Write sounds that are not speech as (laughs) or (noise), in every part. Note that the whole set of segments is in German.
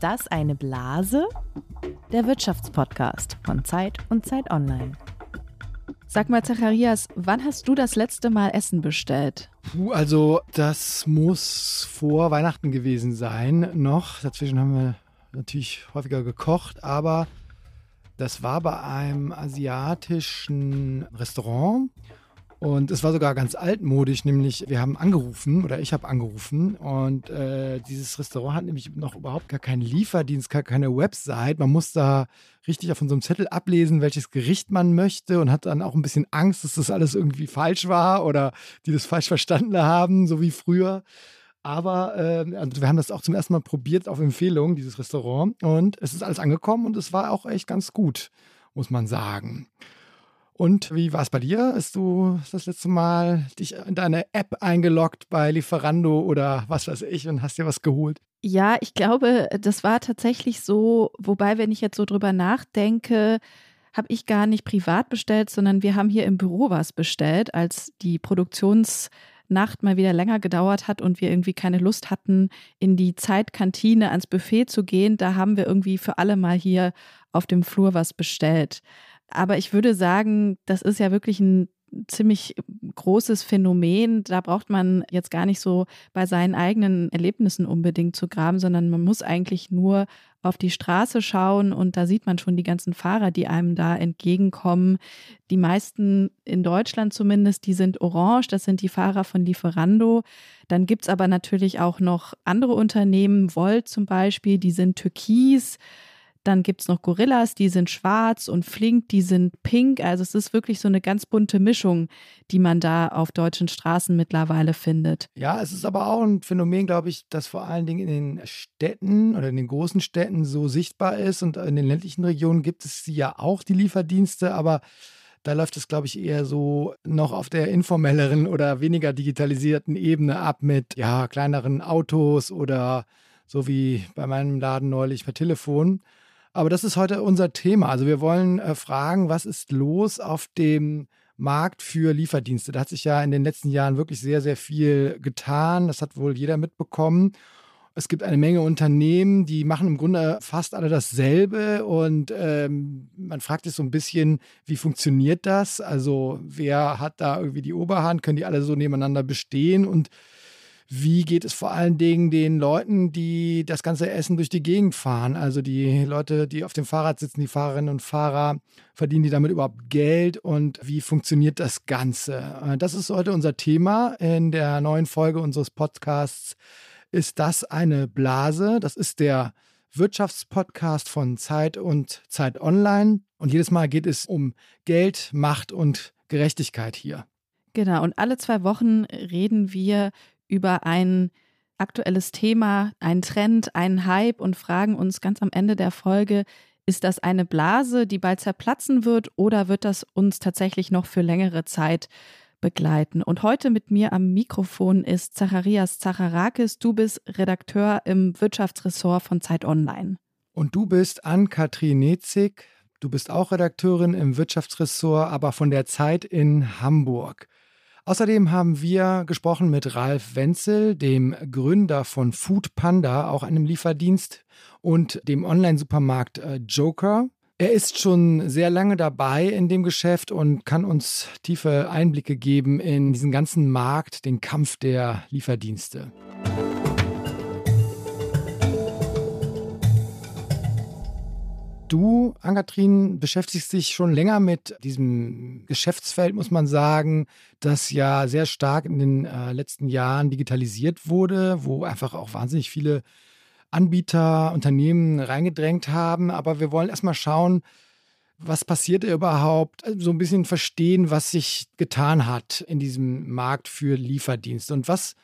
Ist das eine Blase? Der Wirtschaftspodcast von Zeit und Zeit Online. Sag mal, Zacharias, wann hast du das letzte Mal Essen bestellt? Puh, also das muss vor Weihnachten gewesen sein noch. Dazwischen haben wir natürlich häufiger gekocht, aber das war bei einem asiatischen Restaurant und es war sogar ganz altmodisch, nämlich wir haben angerufen oder ich habe angerufen und äh, dieses Restaurant hat nämlich noch überhaupt gar keinen Lieferdienst, gar keine Website. Man muss da richtig auf unserem Zettel ablesen, welches Gericht man möchte und hat dann auch ein bisschen Angst, dass das alles irgendwie falsch war oder die das falsch verstanden haben, so wie früher. Aber äh, also wir haben das auch zum ersten Mal probiert auf Empfehlung, dieses Restaurant. Und es ist alles angekommen und es war auch echt ganz gut, muss man sagen. Und wie war es bei dir? Hast du das letzte Mal dich in deine App eingeloggt bei Lieferando oder was weiß ich und hast dir was geholt? Ja, ich glaube, das war tatsächlich so, wobei, wenn ich jetzt so drüber nachdenke, habe ich gar nicht privat bestellt, sondern wir haben hier im Büro was bestellt, als die Produktionsnacht mal wieder länger gedauert hat und wir irgendwie keine Lust hatten, in die Zeitkantine ans Buffet zu gehen. Da haben wir irgendwie für alle mal hier auf dem Flur was bestellt. Aber ich würde sagen, das ist ja wirklich ein ziemlich großes Phänomen. Da braucht man jetzt gar nicht so bei seinen eigenen Erlebnissen unbedingt zu graben, sondern man muss eigentlich nur auf die Straße schauen und da sieht man schon die ganzen Fahrer, die einem da entgegenkommen. Die meisten in Deutschland zumindest, die sind orange, das sind die Fahrer von Lieferando. Dann gibt es aber natürlich auch noch andere Unternehmen, Volt zum Beispiel, die sind türkis. Dann gibt es noch Gorillas, die sind schwarz und Flink, die sind pink. Also es ist wirklich so eine ganz bunte Mischung, die man da auf deutschen Straßen mittlerweile findet. Ja, es ist aber auch ein Phänomen, glaube ich, das vor allen Dingen in den Städten oder in den großen Städten so sichtbar ist. Und in den ländlichen Regionen gibt es ja auch, die Lieferdienste, aber da läuft es, glaube ich, eher so noch auf der informelleren oder weniger digitalisierten Ebene ab mit ja, kleineren Autos oder so wie bei meinem Laden neulich per Telefon. Aber das ist heute unser Thema. Also wir wollen äh, fragen, was ist los auf dem Markt für Lieferdienste? Da hat sich ja in den letzten Jahren wirklich sehr, sehr viel getan. Das hat wohl jeder mitbekommen. Es gibt eine Menge Unternehmen, die machen im Grunde fast alle dasselbe und ähm, man fragt sich so ein bisschen, wie funktioniert das? Also wer hat da irgendwie die Oberhand? Können die alle so nebeneinander bestehen? Und wie geht es vor allen Dingen den Leuten, die das ganze Essen durch die Gegend fahren? Also die Leute, die auf dem Fahrrad sitzen, die Fahrerinnen und Fahrer, verdienen die damit überhaupt Geld und wie funktioniert das Ganze? Äh, das ist heute unser Thema in der neuen Folge unseres Podcasts. Ist das eine Blase? Das ist der Wirtschaftspodcast von Zeit und Zeit Online. Und jedes Mal geht es um Geld, Macht und Gerechtigkeit hier. Genau, und alle zwei Wochen reden wir über ein aktuelles Thema, einen Trend, einen Hype und fragen uns ganz am Ende der Folge, ist das eine Blase, die bald zerplatzen wird oder wird das uns tatsächlich noch für längere Zeit begleiten? Und heute mit mir am Mikrofon ist Zacharias Zacharakis. Du bist Redakteur im Wirtschaftsressort von Zeit Online. Und du bist Ann-Kathrin Nezig. Du bist auch Redakteurin im Wirtschaftsressort, aber von der Zeit in Hamburg. Außerdem haben wir gesprochen mit Ralf Wenzel, dem Gründer von Food Panda, auch einem Lieferdienst, und dem Online-Supermarkt äh, Joker. Er ist schon sehr lange dabei in dem Geschäft und kann uns tiefe Einblicke geben in diesen ganzen Markt, den Kampf der Lieferdienste. Du, Angatrin, beschäftigst dich schon länger mit diesem Geschäftsfeld, muss man sagen, das ja sehr stark in den äh, letzten Jahren digitalisiert wurde, wo einfach auch wahnsinnig viele Anbieter, Unternehmen reingedrängt haben. Aber wir wollen erstmal schauen, was passiert überhaupt, also so ein bisschen verstehen, was sich getan hat in diesem Markt für Lieferdienste und was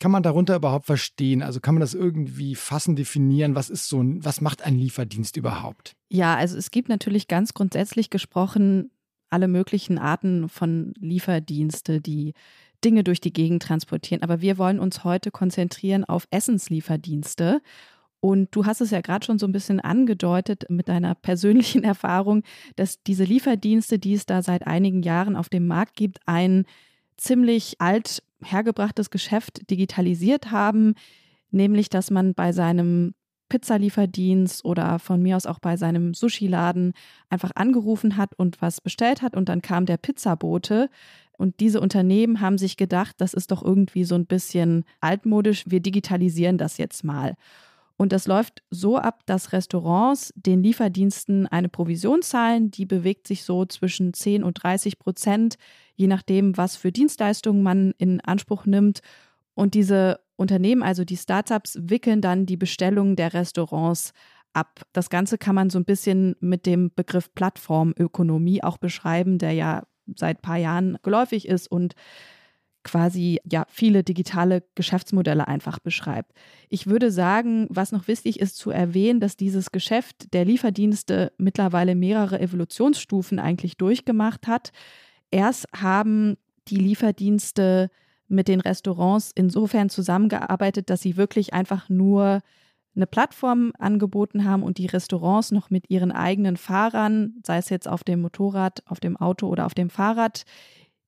kann man darunter überhaupt verstehen? Also kann man das irgendwie fassen, definieren? Was ist so ein, was macht ein Lieferdienst überhaupt? Ja, also es gibt natürlich ganz grundsätzlich gesprochen alle möglichen Arten von Lieferdienste, die Dinge durch die Gegend transportieren. Aber wir wollen uns heute konzentrieren auf Essenslieferdienste. Und du hast es ja gerade schon so ein bisschen angedeutet mit deiner persönlichen (laughs) Erfahrung, dass diese Lieferdienste, die es da seit einigen Jahren auf dem Markt gibt, ein ziemlich alt hergebrachtes Geschäft digitalisiert haben, nämlich dass man bei seinem Pizzalieferdienst oder von mir aus auch bei seinem Sushi-Laden einfach angerufen hat und was bestellt hat und dann kam der Pizzabote. Und diese Unternehmen haben sich gedacht, das ist doch irgendwie so ein bisschen altmodisch, wir digitalisieren das jetzt mal. Und das läuft so ab, dass Restaurants den Lieferdiensten eine Provision zahlen, die bewegt sich so zwischen 10 und 30 Prozent, je nachdem, was für Dienstleistungen man in Anspruch nimmt. Und diese Unternehmen, also die Startups, wickeln dann die Bestellungen der Restaurants ab. Das Ganze kann man so ein bisschen mit dem Begriff Plattformökonomie auch beschreiben, der ja seit ein paar Jahren geläufig ist und quasi ja viele digitale Geschäftsmodelle einfach beschreibt. Ich würde sagen, was noch wichtig ist zu erwähnen, dass dieses Geschäft der Lieferdienste mittlerweile mehrere Evolutionsstufen eigentlich durchgemacht hat. Erst haben die Lieferdienste mit den Restaurants insofern zusammengearbeitet, dass sie wirklich einfach nur eine Plattform angeboten haben und die Restaurants noch mit ihren eigenen Fahrern, sei es jetzt auf dem Motorrad, auf dem Auto oder auf dem Fahrrad,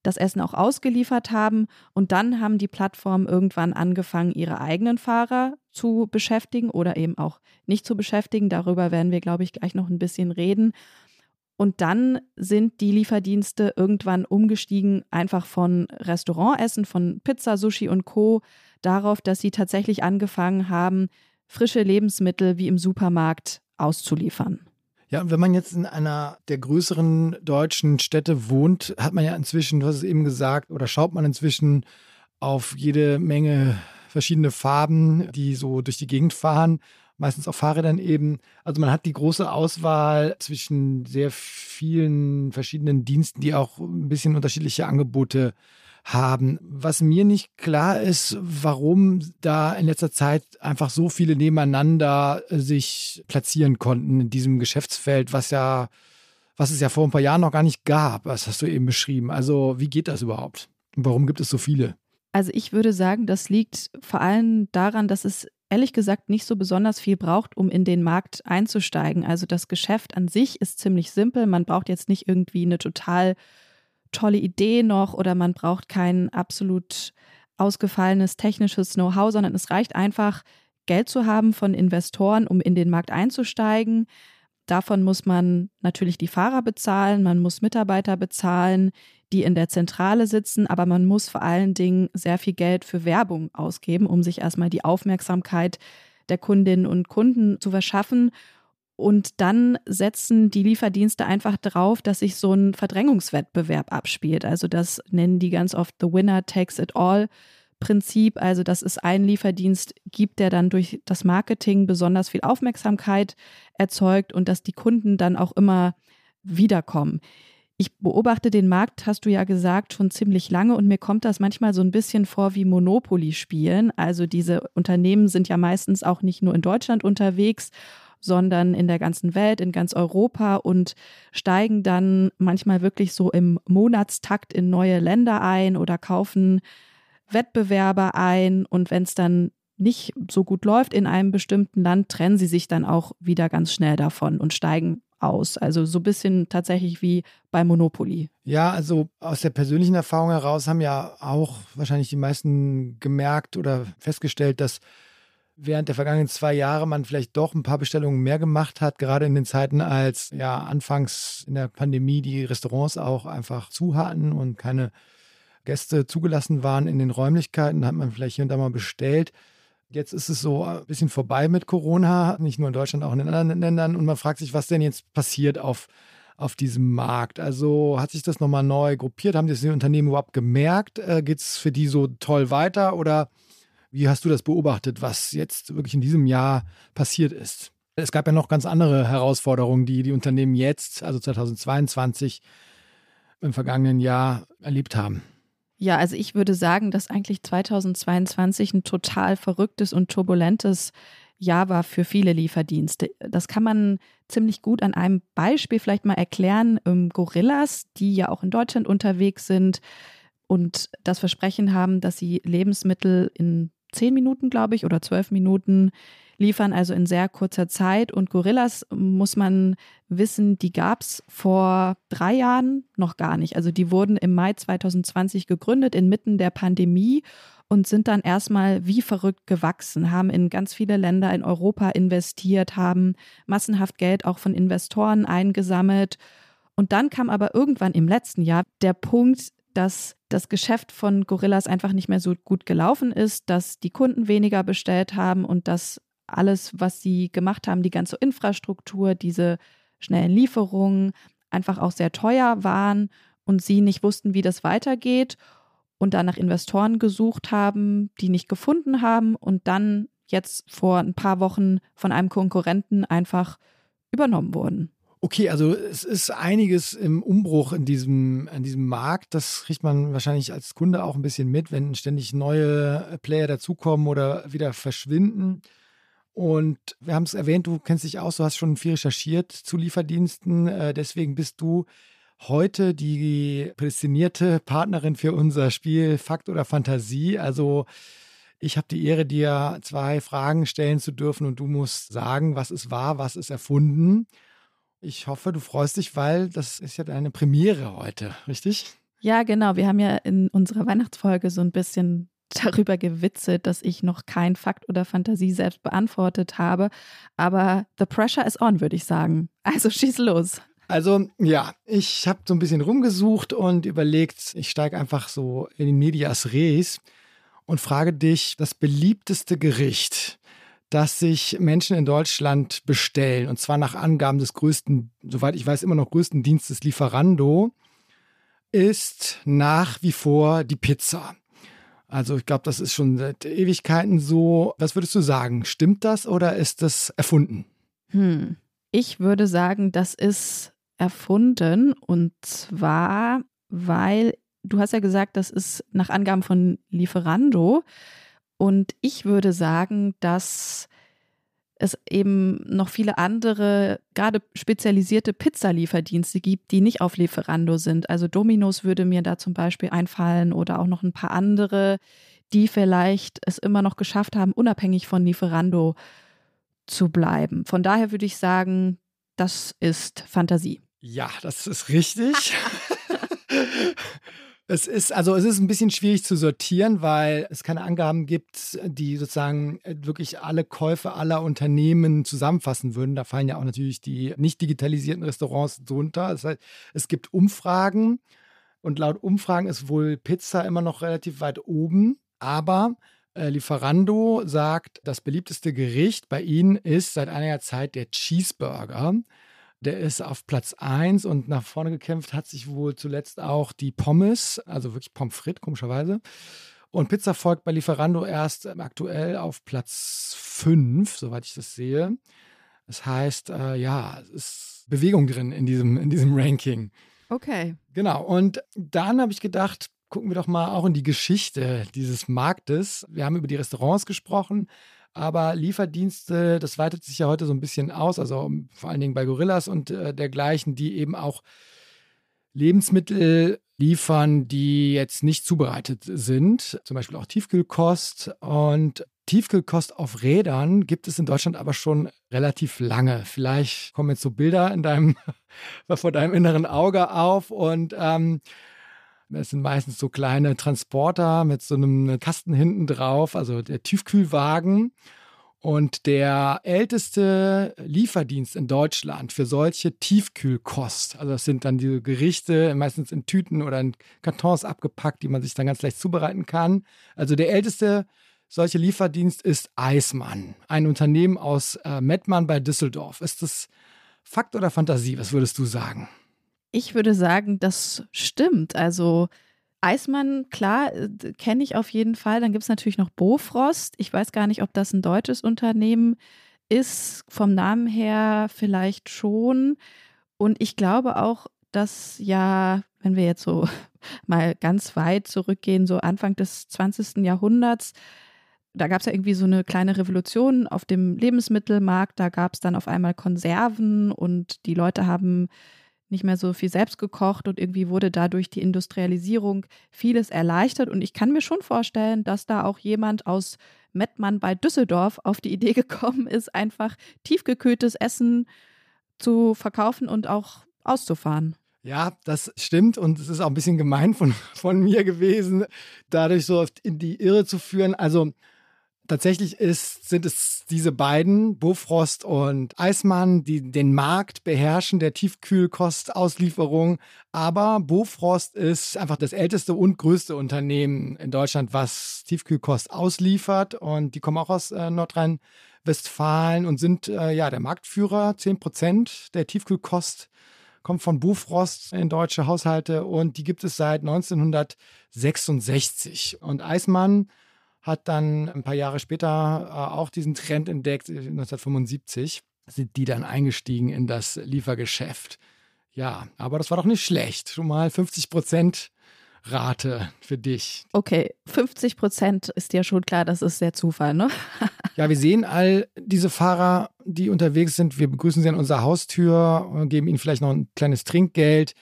das Essen auch ausgeliefert haben. Und dann haben die Plattformen irgendwann angefangen, ihre eigenen Fahrer zu beschäftigen oder eben auch nicht zu beschäftigen. Darüber werden wir, glaube ich, gleich noch ein bisschen reden. Und dann sind die Lieferdienste irgendwann umgestiegen, einfach von Restaurantessen, von Pizza, Sushi und Co. darauf, dass sie tatsächlich angefangen haben, frische Lebensmittel wie im Supermarkt auszuliefern. Ja, wenn man jetzt in einer der größeren deutschen Städte wohnt, hat man ja inzwischen, du hast es eben gesagt, oder schaut man inzwischen auf jede Menge verschiedene Farben, die so durch die Gegend fahren meistens auf Fahrrädern eben. Also man hat die große Auswahl zwischen sehr vielen verschiedenen Diensten, die auch ein bisschen unterschiedliche Angebote haben. Was mir nicht klar ist, warum da in letzter Zeit einfach so viele nebeneinander sich platzieren konnten in diesem Geschäftsfeld, was ja, was es ja vor ein paar Jahren noch gar nicht gab. Was hast du eben beschrieben? Also wie geht das überhaupt? Und warum gibt es so viele? Also ich würde sagen, das liegt vor allem daran, dass es ehrlich gesagt nicht so besonders viel braucht, um in den Markt einzusteigen. Also das Geschäft an sich ist ziemlich simpel. Man braucht jetzt nicht irgendwie eine total tolle Idee noch oder man braucht kein absolut ausgefallenes technisches Know-how, sondern es reicht einfach, Geld zu haben von Investoren, um in den Markt einzusteigen. Davon muss man natürlich die Fahrer bezahlen, man muss Mitarbeiter bezahlen, die in der Zentrale sitzen, aber man muss vor allen Dingen sehr viel Geld für Werbung ausgeben, um sich erstmal die Aufmerksamkeit der Kundinnen und Kunden zu verschaffen. Und dann setzen die Lieferdienste einfach darauf, dass sich so ein Verdrängungswettbewerb abspielt. Also das nennen die ganz oft The Winner Takes It All Prinzip. Also dass es einen Lieferdienst gibt, der dann durch das Marketing besonders viel Aufmerksamkeit erzeugt und dass die Kunden dann auch immer wiederkommen. Ich beobachte den Markt, hast du ja gesagt, schon ziemlich lange und mir kommt das manchmal so ein bisschen vor wie Monopoly-Spielen. Also diese Unternehmen sind ja meistens auch nicht nur in Deutschland unterwegs, sondern in der ganzen Welt, in ganz Europa und steigen dann manchmal wirklich so im Monatstakt in neue Länder ein oder kaufen Wettbewerber ein. Und wenn es dann nicht so gut läuft in einem bestimmten Land, trennen sie sich dann auch wieder ganz schnell davon und steigen aus. Also so ein bisschen tatsächlich wie bei Monopoly. Ja, also aus der persönlichen Erfahrung heraus haben ja auch wahrscheinlich die meisten gemerkt oder festgestellt, dass während der vergangenen zwei Jahre man vielleicht doch ein paar Bestellungen mehr gemacht hat, gerade in den Zeiten, als ja anfangs in der Pandemie die Restaurants auch einfach zu hatten und keine Gäste zugelassen waren in den Räumlichkeiten, hat man vielleicht hier und da mal bestellt. Jetzt ist es so ein bisschen vorbei mit Corona, nicht nur in Deutschland, auch in den anderen Ländern. Und man fragt sich, was denn jetzt passiert auf, auf diesem Markt. Also hat sich das nochmal neu gruppiert? Haben das die Unternehmen überhaupt gemerkt? Äh, Geht es für die so toll weiter? Oder wie hast du das beobachtet, was jetzt wirklich in diesem Jahr passiert ist? Es gab ja noch ganz andere Herausforderungen, die die Unternehmen jetzt, also 2022, im vergangenen Jahr erlebt haben. Ja, also ich würde sagen, dass eigentlich 2022 ein total verrücktes und turbulentes Jahr war für viele Lieferdienste. Das kann man ziemlich gut an einem Beispiel vielleicht mal erklären. Ähm, Gorillas, die ja auch in Deutschland unterwegs sind und das Versprechen haben, dass sie Lebensmittel in zehn Minuten, glaube ich, oder zwölf Minuten liefern, also in sehr kurzer Zeit. Und Gorillas, muss man wissen, die gab es vor drei Jahren noch gar nicht. Also die wurden im Mai 2020 gegründet, inmitten der Pandemie und sind dann erstmal wie verrückt gewachsen, haben in ganz viele Länder in Europa investiert, haben massenhaft Geld auch von Investoren eingesammelt. Und dann kam aber irgendwann im letzten Jahr der Punkt, dass das Geschäft von Gorillas einfach nicht mehr so gut gelaufen ist, dass die Kunden weniger bestellt haben und dass alles, was sie gemacht haben, die ganze Infrastruktur, diese schnellen Lieferungen einfach auch sehr teuer waren und sie nicht wussten, wie das weitergeht und dann nach Investoren gesucht haben, die nicht gefunden haben und dann jetzt vor ein paar Wochen von einem Konkurrenten einfach übernommen wurden. Okay, also es ist einiges im Umbruch in diesem, in diesem Markt. Das kriegt man wahrscheinlich als Kunde auch ein bisschen mit, wenn ständig neue Player dazukommen oder wieder verschwinden. Und wir haben es erwähnt, du kennst dich aus, du hast schon viel recherchiert zu Lieferdiensten. Äh, deswegen bist du heute die prädestinierte Partnerin für unser Spiel Fakt oder Fantasie. Also ich habe die Ehre, dir zwei Fragen stellen zu dürfen und du musst sagen, was ist wahr, was ist erfunden. Ich hoffe, du freust dich, weil das ist ja deine Premiere heute, richtig? Ja, genau. Wir haben ja in unserer Weihnachtsfolge so ein bisschen darüber gewitzelt, dass ich noch kein Fakt oder Fantasie selbst beantwortet habe. Aber the pressure is on, würde ich sagen. Also schieß los. Also ja, ich habe so ein bisschen rumgesucht und überlegt, ich steige einfach so in die Medias Res und frage dich, das beliebteste Gericht, das sich Menschen in Deutschland bestellen, und zwar nach Angaben des größten, soweit ich weiß, immer noch größten Dienstes Lieferando, ist nach wie vor die Pizza. Also ich glaube, das ist schon seit Ewigkeiten so. Was würdest du sagen? Stimmt das oder ist das erfunden? Hm. Ich würde sagen, das ist erfunden und zwar, weil du hast ja gesagt, das ist nach Angaben von Lieferando und ich würde sagen, dass es eben noch viele andere, gerade spezialisierte Pizzalieferdienste gibt, die nicht auf Lieferando sind. Also Domino's würde mir da zum Beispiel einfallen oder auch noch ein paar andere, die vielleicht es immer noch geschafft haben, unabhängig von Lieferando zu bleiben. Von daher würde ich sagen, das ist Fantasie. Ja, das ist richtig. (laughs) (laughs) Es ist, also es ist ein bisschen schwierig zu sortieren, weil es keine Angaben gibt, die sozusagen äh, wirklich alle Käufe aller Unternehmen zusammenfassen würden. Da fallen ja auch natürlich die nicht digitalisierten Restaurants drunter. Das heißt, es gibt Umfragen und laut Umfragen ist wohl Pizza immer noch relativ weit oben. Aber äh, Lieferando sagt, das beliebteste Gericht bei ihnen ist seit einiger Zeit der Cheeseburger. Der ist auf Platz 1 und nach vorne gekämpft hat sich wohl zuletzt auch die Pommes, also wirklich Pommes frites, komischerweise. Und Pizza folgt bei Lieferando erst ähm, aktuell auf Platz 5, soweit ich das sehe. Das heißt, äh, ja, es ist Bewegung drin in diesem, in diesem Ranking. Okay. Genau. Und dann habe ich gedacht, gucken wir doch mal auch in die Geschichte dieses Marktes. Wir haben über die Restaurants gesprochen, aber Lieferdienste, das weitet sich ja heute so ein bisschen aus, also vor allen Dingen bei Gorillas und äh, dergleichen, die eben auch Lebensmittel liefern, die jetzt nicht zubereitet sind, zum Beispiel auch Tiefkühlkost. Und Tiefkühlkost auf Rädern gibt es in Deutschland aber schon relativ lange. Vielleicht kommen jetzt so Bilder in deinem, (laughs) vor deinem inneren Auge auf und ähm, es sind meistens so kleine Transporter mit so einem Kasten hinten drauf, also der Tiefkühlwagen. Und der älteste Lieferdienst in Deutschland für solche Tiefkühlkost, also das sind dann diese Gerichte, meistens in Tüten oder in Kartons abgepackt, die man sich dann ganz leicht zubereiten kann. Also der älteste solche Lieferdienst ist Eismann, ein Unternehmen aus äh, Mettmann bei Düsseldorf. Ist das Fakt oder Fantasie? Was würdest du sagen? Ich würde sagen, das stimmt. Also Eismann, klar, kenne ich auf jeden Fall. Dann gibt es natürlich noch Bofrost. Ich weiß gar nicht, ob das ein deutsches Unternehmen ist. Vom Namen her vielleicht schon. Und ich glaube auch, dass ja, wenn wir jetzt so (laughs) mal ganz weit zurückgehen, so Anfang des 20. Jahrhunderts, da gab es ja irgendwie so eine kleine Revolution auf dem Lebensmittelmarkt. Da gab es dann auf einmal Konserven und die Leute haben nicht mehr so viel selbst gekocht und irgendwie wurde dadurch die Industrialisierung vieles erleichtert. Und ich kann mir schon vorstellen, dass da auch jemand aus Mettmann bei Düsseldorf auf die Idee (laughs) gekommen ist, einfach tiefgekühltes Essen zu verkaufen und auch auszufahren. Ja, das stimmt und es ist auch ein bisschen gemein von, von mir gewesen, dadurch so in die Irre zu führen. Also tatsächlich ist, sind es diese beiden, Bofrost und Eismann, die den Markt beherrschen der Tiefkühlkostauslieferung. Aber Bofrost ist einfach das älteste und größte Unternehmen in Deutschland, was Tiefkühlkost ausliefert. Und die kommen auch aus äh, Nordrhein-Westfalen und sind äh, ja der Marktführer. 10 Prozent der Tiefkühlkost kommt von Bufrost in deutsche Haushalte und die gibt es seit 1966. Und Eismann hat dann ein paar Jahre später äh, auch diesen Trend entdeckt, 1975 sind die dann eingestiegen in das Liefergeschäft. Ja, aber das war doch nicht schlecht. Schon mal 50 Prozent Rate für dich. Okay, 50 Prozent ist ja schon klar, das ist der Zufall, ne? (laughs) ja, wir sehen all diese Fahrer, die unterwegs sind. Wir begrüßen sie an unserer Haustür, geben ihnen vielleicht noch ein kleines Trinkgeld,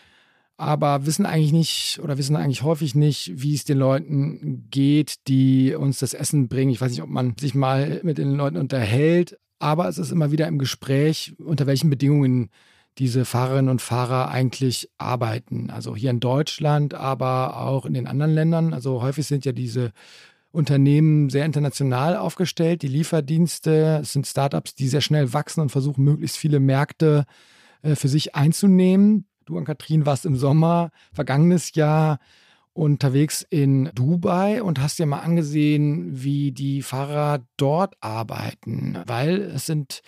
aber wissen eigentlich nicht oder wissen eigentlich häufig nicht, wie es den Leuten geht, die uns das Essen bringen. Ich weiß nicht, ob man sich mal mit den Leuten unterhält, aber es ist immer wieder im Gespräch, unter welchen Bedingungen diese Fahrerinnen und Fahrer eigentlich arbeiten. Also hier in Deutschland, aber auch in den anderen Ländern. Also häufig sind ja diese Unternehmen sehr international aufgestellt. Die Lieferdienste sind Startups, die sehr schnell wachsen und versuchen, möglichst viele Märkte äh, für sich einzunehmen. Du und Kathrin warst im Sommer vergangenes Jahr unterwegs in Dubai und hast dir mal angesehen, wie die Fahrer dort arbeiten, weil es sind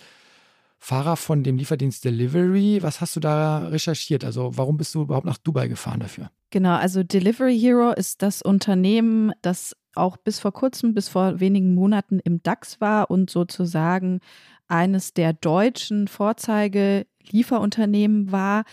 Fahrer von dem Lieferdienst Delivery. Was hast du da recherchiert? Also warum bist du überhaupt nach Dubai gefahren dafür? Genau, also Delivery Hero ist das Unternehmen, das auch bis vor kurzem, bis vor wenigen Monaten im DAX war und sozusagen eines der deutschen Vorzeige-Lieferunternehmen war.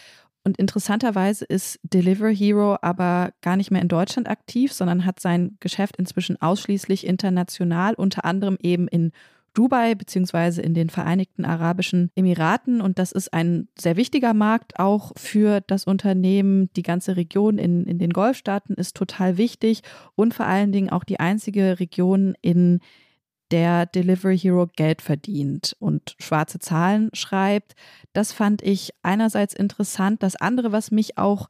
Und interessanterweise ist Delivery Hero aber gar nicht mehr in Deutschland aktiv, sondern hat sein Geschäft inzwischen ausschließlich international, unter anderem eben in Dubai beziehungsweise in den Vereinigten Arabischen Emiraten. Und das ist ein sehr wichtiger Markt auch für das Unternehmen. Die ganze Region in, in den Golfstaaten ist total wichtig und vor allen Dingen auch die einzige Region, in der Delivery Hero Geld verdient und schwarze Zahlen schreibt. Das fand ich einerseits interessant. Das andere, was mich auch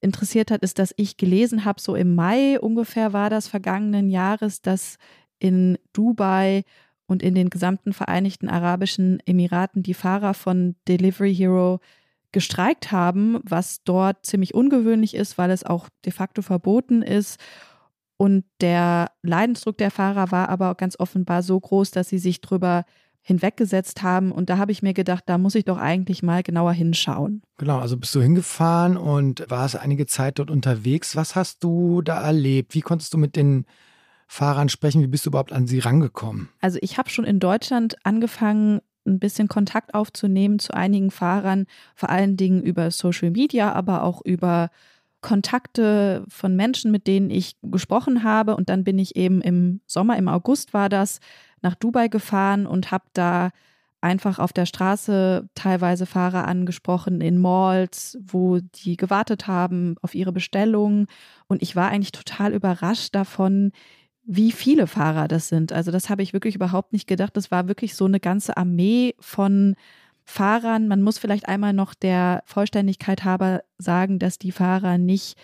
interessiert hat, ist, dass ich gelesen habe, so im Mai ungefähr war das vergangenen Jahres, dass in Dubai und in den gesamten Vereinigten Arabischen Emiraten die Fahrer von Delivery Hero gestreikt haben, was dort ziemlich ungewöhnlich ist, weil es auch de facto verboten ist. Und der Leidensdruck der Fahrer war aber ganz offenbar so groß, dass sie sich drüber hinweggesetzt haben. Und da habe ich mir gedacht, da muss ich doch eigentlich mal genauer hinschauen. Genau, also bist du hingefahren und warst einige Zeit dort unterwegs. Was hast du da erlebt? Wie konntest du mit den Fahrern sprechen? Wie bist du überhaupt an sie rangekommen? Also ich habe schon in Deutschland angefangen, ein bisschen Kontakt aufzunehmen zu einigen Fahrern, vor allen Dingen über Social Media, aber auch über Kontakte von Menschen, mit denen ich gesprochen habe. Und dann bin ich eben im Sommer, im August war das, nach Dubai gefahren und habe da einfach auf der Straße teilweise Fahrer angesprochen in Malls, wo die gewartet haben auf ihre Bestellung. Und ich war eigentlich total überrascht davon, wie viele Fahrer das sind. Also das habe ich wirklich überhaupt nicht gedacht. Das war wirklich so eine ganze Armee von Fahrern. Man muss vielleicht einmal noch der Vollständigkeit halber sagen, dass die Fahrer nicht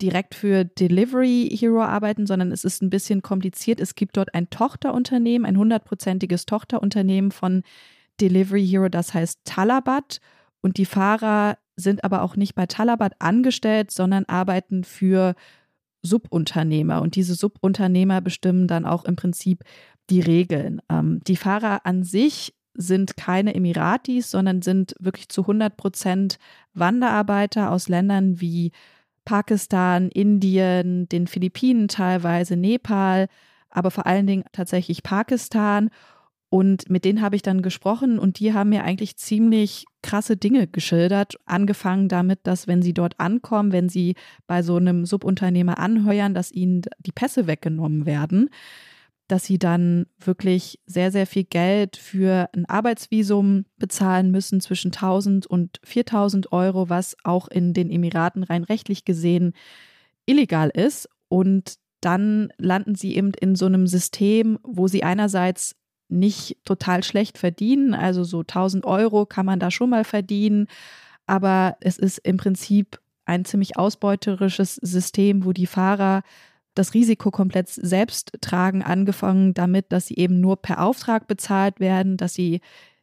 direkt für Delivery Hero arbeiten, sondern es ist ein bisschen kompliziert. Es gibt dort ein Tochterunternehmen, ein hundertprozentiges Tochterunternehmen von Delivery Hero, das heißt Talabat. Und die Fahrer sind aber auch nicht bei Talabat angestellt, sondern arbeiten für Subunternehmer und diese Subunternehmer bestimmen dann auch im Prinzip die Regeln. Ähm, die Fahrer an sich sind keine Emiratis, sondern sind wirklich zu 100 Prozent Wanderarbeiter aus Ländern wie Pakistan, Indien, den Philippinen teilweise, Nepal, aber vor allen Dingen tatsächlich Pakistan. Und mit denen habe ich dann gesprochen und die haben mir eigentlich ziemlich krasse Dinge geschildert. Angefangen damit, dass wenn sie dort ankommen, wenn sie bei so einem Subunternehmer anheuern, dass ihnen die Pässe weggenommen werden. Dass sie dann wirklich sehr, sehr viel Geld für ein Arbeitsvisum bezahlen müssen zwischen 1000 und 4000 Euro, was auch in den Emiraten rein rechtlich gesehen illegal ist. Und dann landen sie eben in so einem System, wo sie einerseits nicht total schlecht verdienen, also so 1000 Euro kann man da schon mal verdienen, aber es ist im Prinzip ein ziemlich ausbeuterisches System, wo die Fahrer das Risiko komplett selbst tragen, angefangen damit, dass sie eben nur per Auftrag bezahlt werden, dass sie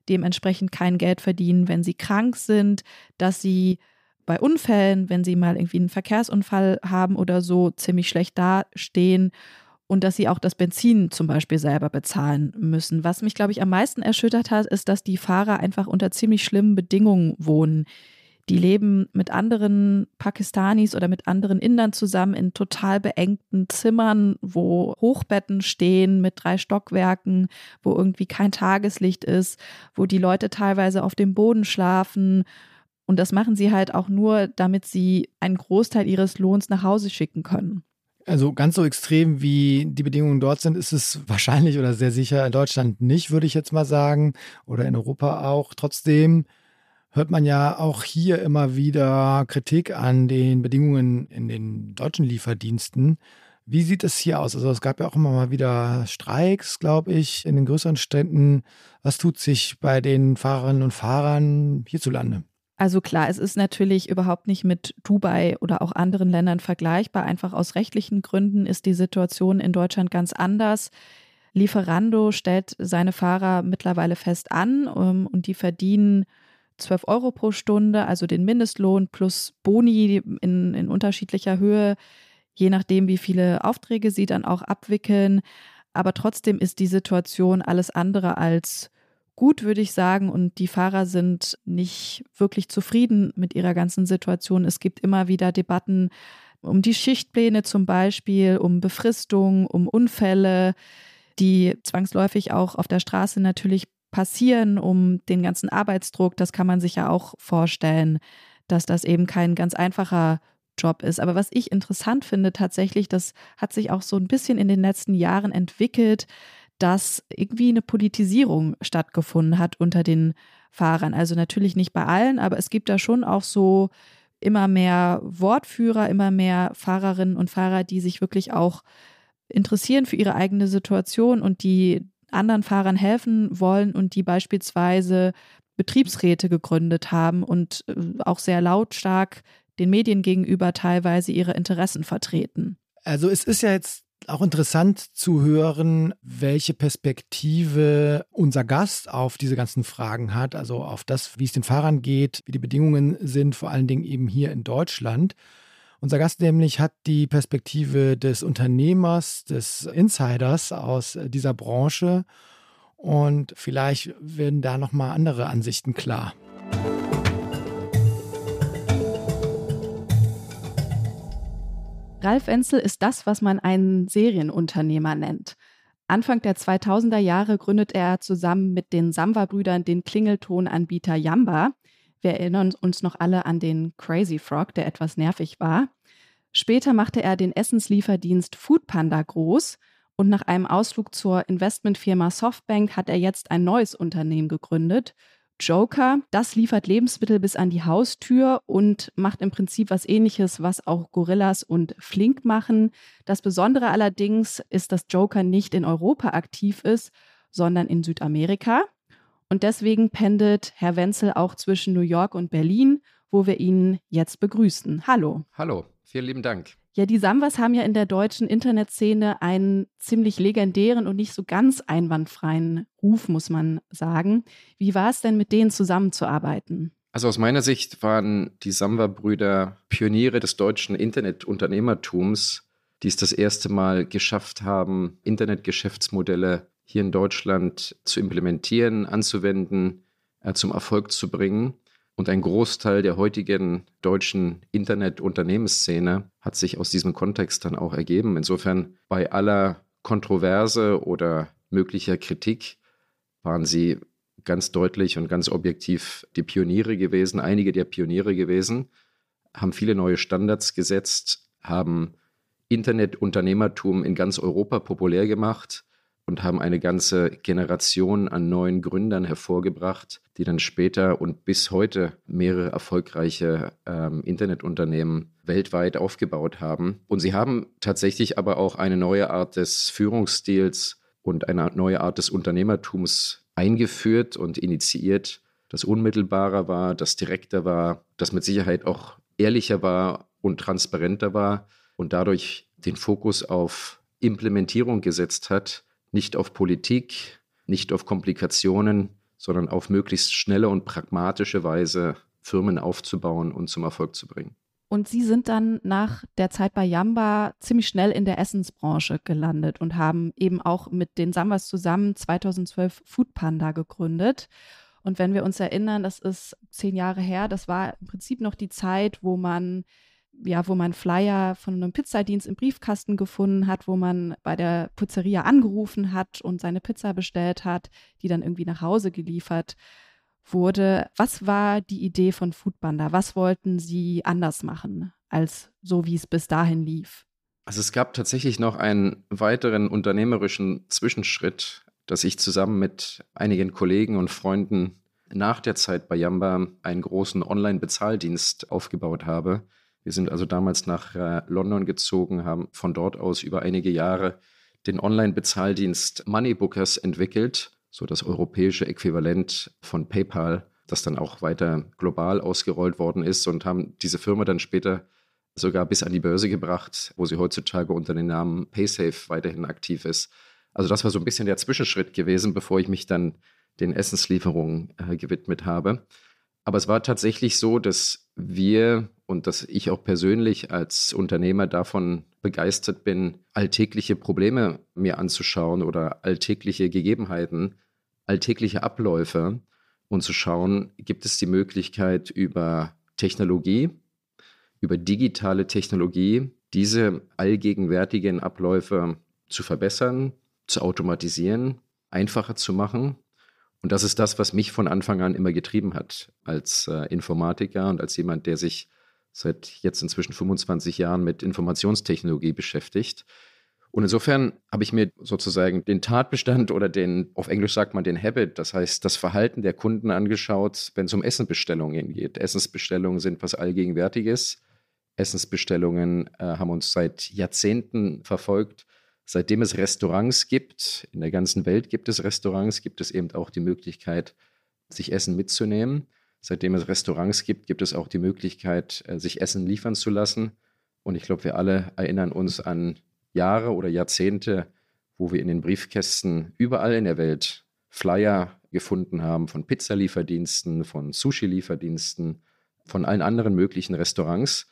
dementsprechend kein Geld verdienen, wenn sie krank sind, dass sie bei Unfällen, wenn sie mal irgendwie einen Verkehrsunfall haben oder so, ziemlich schlecht dastehen und dass sie auch das Benzin zum Beispiel selber bezahlen müssen. Was mich, glaube ich, am meisten erschüttert hat, ist, dass die Fahrer einfach unter ziemlich schlimmen Bedingungen wohnen. Die leben mit anderen Pakistanis oder mit anderen Indern zusammen in total beengten Zimmern, wo Hochbetten stehen mit drei Stockwerken, wo irgendwie kein Tageslicht ist, wo die Leute teilweise auf dem Boden schlafen. Und das machen sie halt auch nur, damit sie einen Großteil ihres Lohns nach Hause schicken können. Also ganz so extrem wie die Bedingungen dort sind, ist es wahrscheinlich oder sehr sicher in Deutschland nicht, würde ich jetzt mal sagen, oder in Europa auch. Trotzdem hört man ja auch hier immer wieder Kritik an den Bedingungen in den deutschen Lieferdiensten. Wie sieht es hier aus? Also es gab ja auch immer mal wieder Streiks, glaube ich, in den größeren Städten. Was tut sich bei den Fahrerinnen und Fahrern hierzulande? Also klar, es ist natürlich überhaupt nicht mit Dubai oder auch anderen Ländern vergleichbar. Einfach aus rechtlichen Gründen ist die Situation in Deutschland ganz anders. Lieferando stellt seine Fahrer mittlerweile fest an um, und die verdienen 12 Euro pro Stunde, also den Mindestlohn plus Boni in, in unterschiedlicher Höhe, je nachdem, wie viele Aufträge sie dann auch abwickeln. Aber trotzdem ist die Situation alles andere als gut, würde ich sagen. Und die Fahrer sind nicht wirklich zufrieden mit ihrer ganzen Situation. Es gibt immer wieder Debatten um die Schichtpläne zum Beispiel, um Befristung, um Unfälle, die zwangsläufig auch auf der Straße natürlich passieren, um den ganzen Arbeitsdruck. Das kann man sich ja auch vorstellen, dass das eben kein ganz einfacher Job ist. Aber was ich interessant finde tatsächlich, das hat sich auch so ein bisschen in den letzten Jahren entwickelt, dass irgendwie eine Politisierung stattgefunden hat unter den Fahrern. Also natürlich nicht bei allen, aber es gibt da schon auch so immer mehr Wortführer, immer mehr Fahrerinnen und Fahrer, die sich wirklich auch interessieren für ihre eigene Situation und die anderen Fahrern helfen wollen und die beispielsweise Betriebsräte gegründet haben und äh, auch sehr lautstark den Medien gegenüber teilweise ihre Interessen vertreten. Also es ist ja jetzt auch interessant zu hören, welche Perspektive unser Gast auf diese ganzen Fragen hat, also auf das, wie es den Fahrern geht, wie die Bedingungen sind, vor allen Dingen eben hier in Deutschland. Unser Gast nämlich hat die Perspektive des Unternehmers, des Insiders aus dieser Branche und vielleicht werden da noch mal andere Ansichten klar. Ralf Wenzel ist das, was man einen Serienunternehmer nennt. Anfang der 2000er Jahre gründet er zusammen mit den Samba-Brüdern den Klingeltonanbieter Yamba. Wir erinnern uns noch alle an den Crazy Frog, der etwas nervig war. Später machte er den Essenslieferdienst Foodpanda groß und nach einem Ausflug zur Investmentfirma Softbank hat er jetzt ein neues Unternehmen gegründet. Joker, das liefert Lebensmittel bis an die Haustür und macht im Prinzip was ähnliches, was auch Gorillas und Flink machen. Das Besondere allerdings ist, dass Joker nicht in Europa aktiv ist, sondern in Südamerika. Und deswegen pendelt Herr Wenzel auch zwischen New York und Berlin, wo wir ihn jetzt begrüßen. Hallo. Hallo, vielen lieben Dank. Ja, die Sambas haben ja in der deutschen Internetszene einen ziemlich legendären und nicht so ganz einwandfreien Ruf, muss man sagen. Wie war es denn, mit denen zusammenzuarbeiten? Also aus meiner Sicht waren die Samba-Brüder Pioniere des deutschen Internetunternehmertums, die es das erste Mal geschafft haben, Internetgeschäftsmodelle hier in Deutschland zu implementieren, anzuwenden, äh, zum Erfolg zu bringen. Und ein Großteil der heutigen deutschen Internet-Unternehmensszene hat sich aus diesem Kontext dann auch ergeben. Insofern bei aller Kontroverse oder möglicher Kritik waren sie ganz deutlich und ganz objektiv die Pioniere gewesen, einige der Pioniere gewesen, haben viele neue Standards gesetzt, haben Internetunternehmertum in ganz Europa populär gemacht, und haben eine ganze Generation an neuen Gründern hervorgebracht, die dann später und bis heute mehrere erfolgreiche ähm, Internetunternehmen weltweit aufgebaut haben. Und sie haben tatsächlich aber auch eine neue Art des Führungsstils und eine neue Art des Unternehmertums eingeführt und initiiert, das unmittelbarer war, das direkter war, das mit Sicherheit auch ehrlicher war und transparenter war und dadurch den Fokus auf Implementierung gesetzt hat, nicht auf Politik, nicht auf Komplikationen, sondern auf möglichst schnelle und pragmatische Weise Firmen aufzubauen und zum Erfolg zu bringen. Und Sie sind dann nach der Zeit bei Yamba ziemlich schnell in der Essensbranche gelandet und haben eben auch mit den Sambas zusammen 2012 Foodpanda gegründet. Und wenn wir uns erinnern, das ist zehn Jahre her, das war im Prinzip noch die Zeit, wo man ja, wo man Flyer von einem Pizzadienst im Briefkasten gefunden hat, wo man bei der Pizzeria angerufen hat und seine Pizza bestellt hat, die dann irgendwie nach Hause geliefert wurde. Was war die Idee von Foodbanda? Was wollten Sie anders machen als so, wie es bis dahin lief? Also es gab tatsächlich noch einen weiteren unternehmerischen Zwischenschritt, dass ich zusammen mit einigen Kollegen und Freunden nach der Zeit bei Yamba einen großen Online-Bezahldienst aufgebaut habe, wir sind also damals nach äh, London gezogen, haben von dort aus über einige Jahre den Online-Bezahldienst Moneybookers entwickelt, so das europäische Äquivalent von PayPal, das dann auch weiter global ausgerollt worden ist und haben diese Firma dann später sogar bis an die Börse gebracht, wo sie heutzutage unter dem Namen PaySafe weiterhin aktiv ist. Also das war so ein bisschen der Zwischenschritt gewesen, bevor ich mich dann den Essenslieferungen äh, gewidmet habe. Aber es war tatsächlich so, dass wir und dass ich auch persönlich als Unternehmer davon begeistert bin, alltägliche Probleme mir anzuschauen oder alltägliche Gegebenheiten, alltägliche Abläufe und zu schauen, gibt es die Möglichkeit über Technologie, über digitale Technologie, diese allgegenwärtigen Abläufe zu verbessern, zu automatisieren, einfacher zu machen und das ist das, was mich von Anfang an immer getrieben hat, als äh, Informatiker und als jemand, der sich seit jetzt inzwischen 25 Jahren mit Informationstechnologie beschäftigt. Und insofern habe ich mir sozusagen den Tatbestand oder den, auf Englisch sagt man den Habit, das heißt das Verhalten der Kunden angeschaut, wenn es um Essenbestellungen geht. Essensbestellungen sind was Allgegenwärtiges. Essensbestellungen äh, haben uns seit Jahrzehnten verfolgt. Seitdem es Restaurants gibt, in der ganzen Welt gibt es Restaurants, gibt es eben auch die Möglichkeit, sich Essen mitzunehmen. Seitdem es Restaurants gibt, gibt es auch die Möglichkeit, äh, sich Essen liefern zu lassen. Und ich glaube, wir alle erinnern uns an Jahre oder Jahrzehnte, wo wir in den Briefkästen überall in der Welt Flyer gefunden haben von Pizzalieferdiensten, von Sushi-Lieferdiensten, von allen anderen möglichen Restaurants.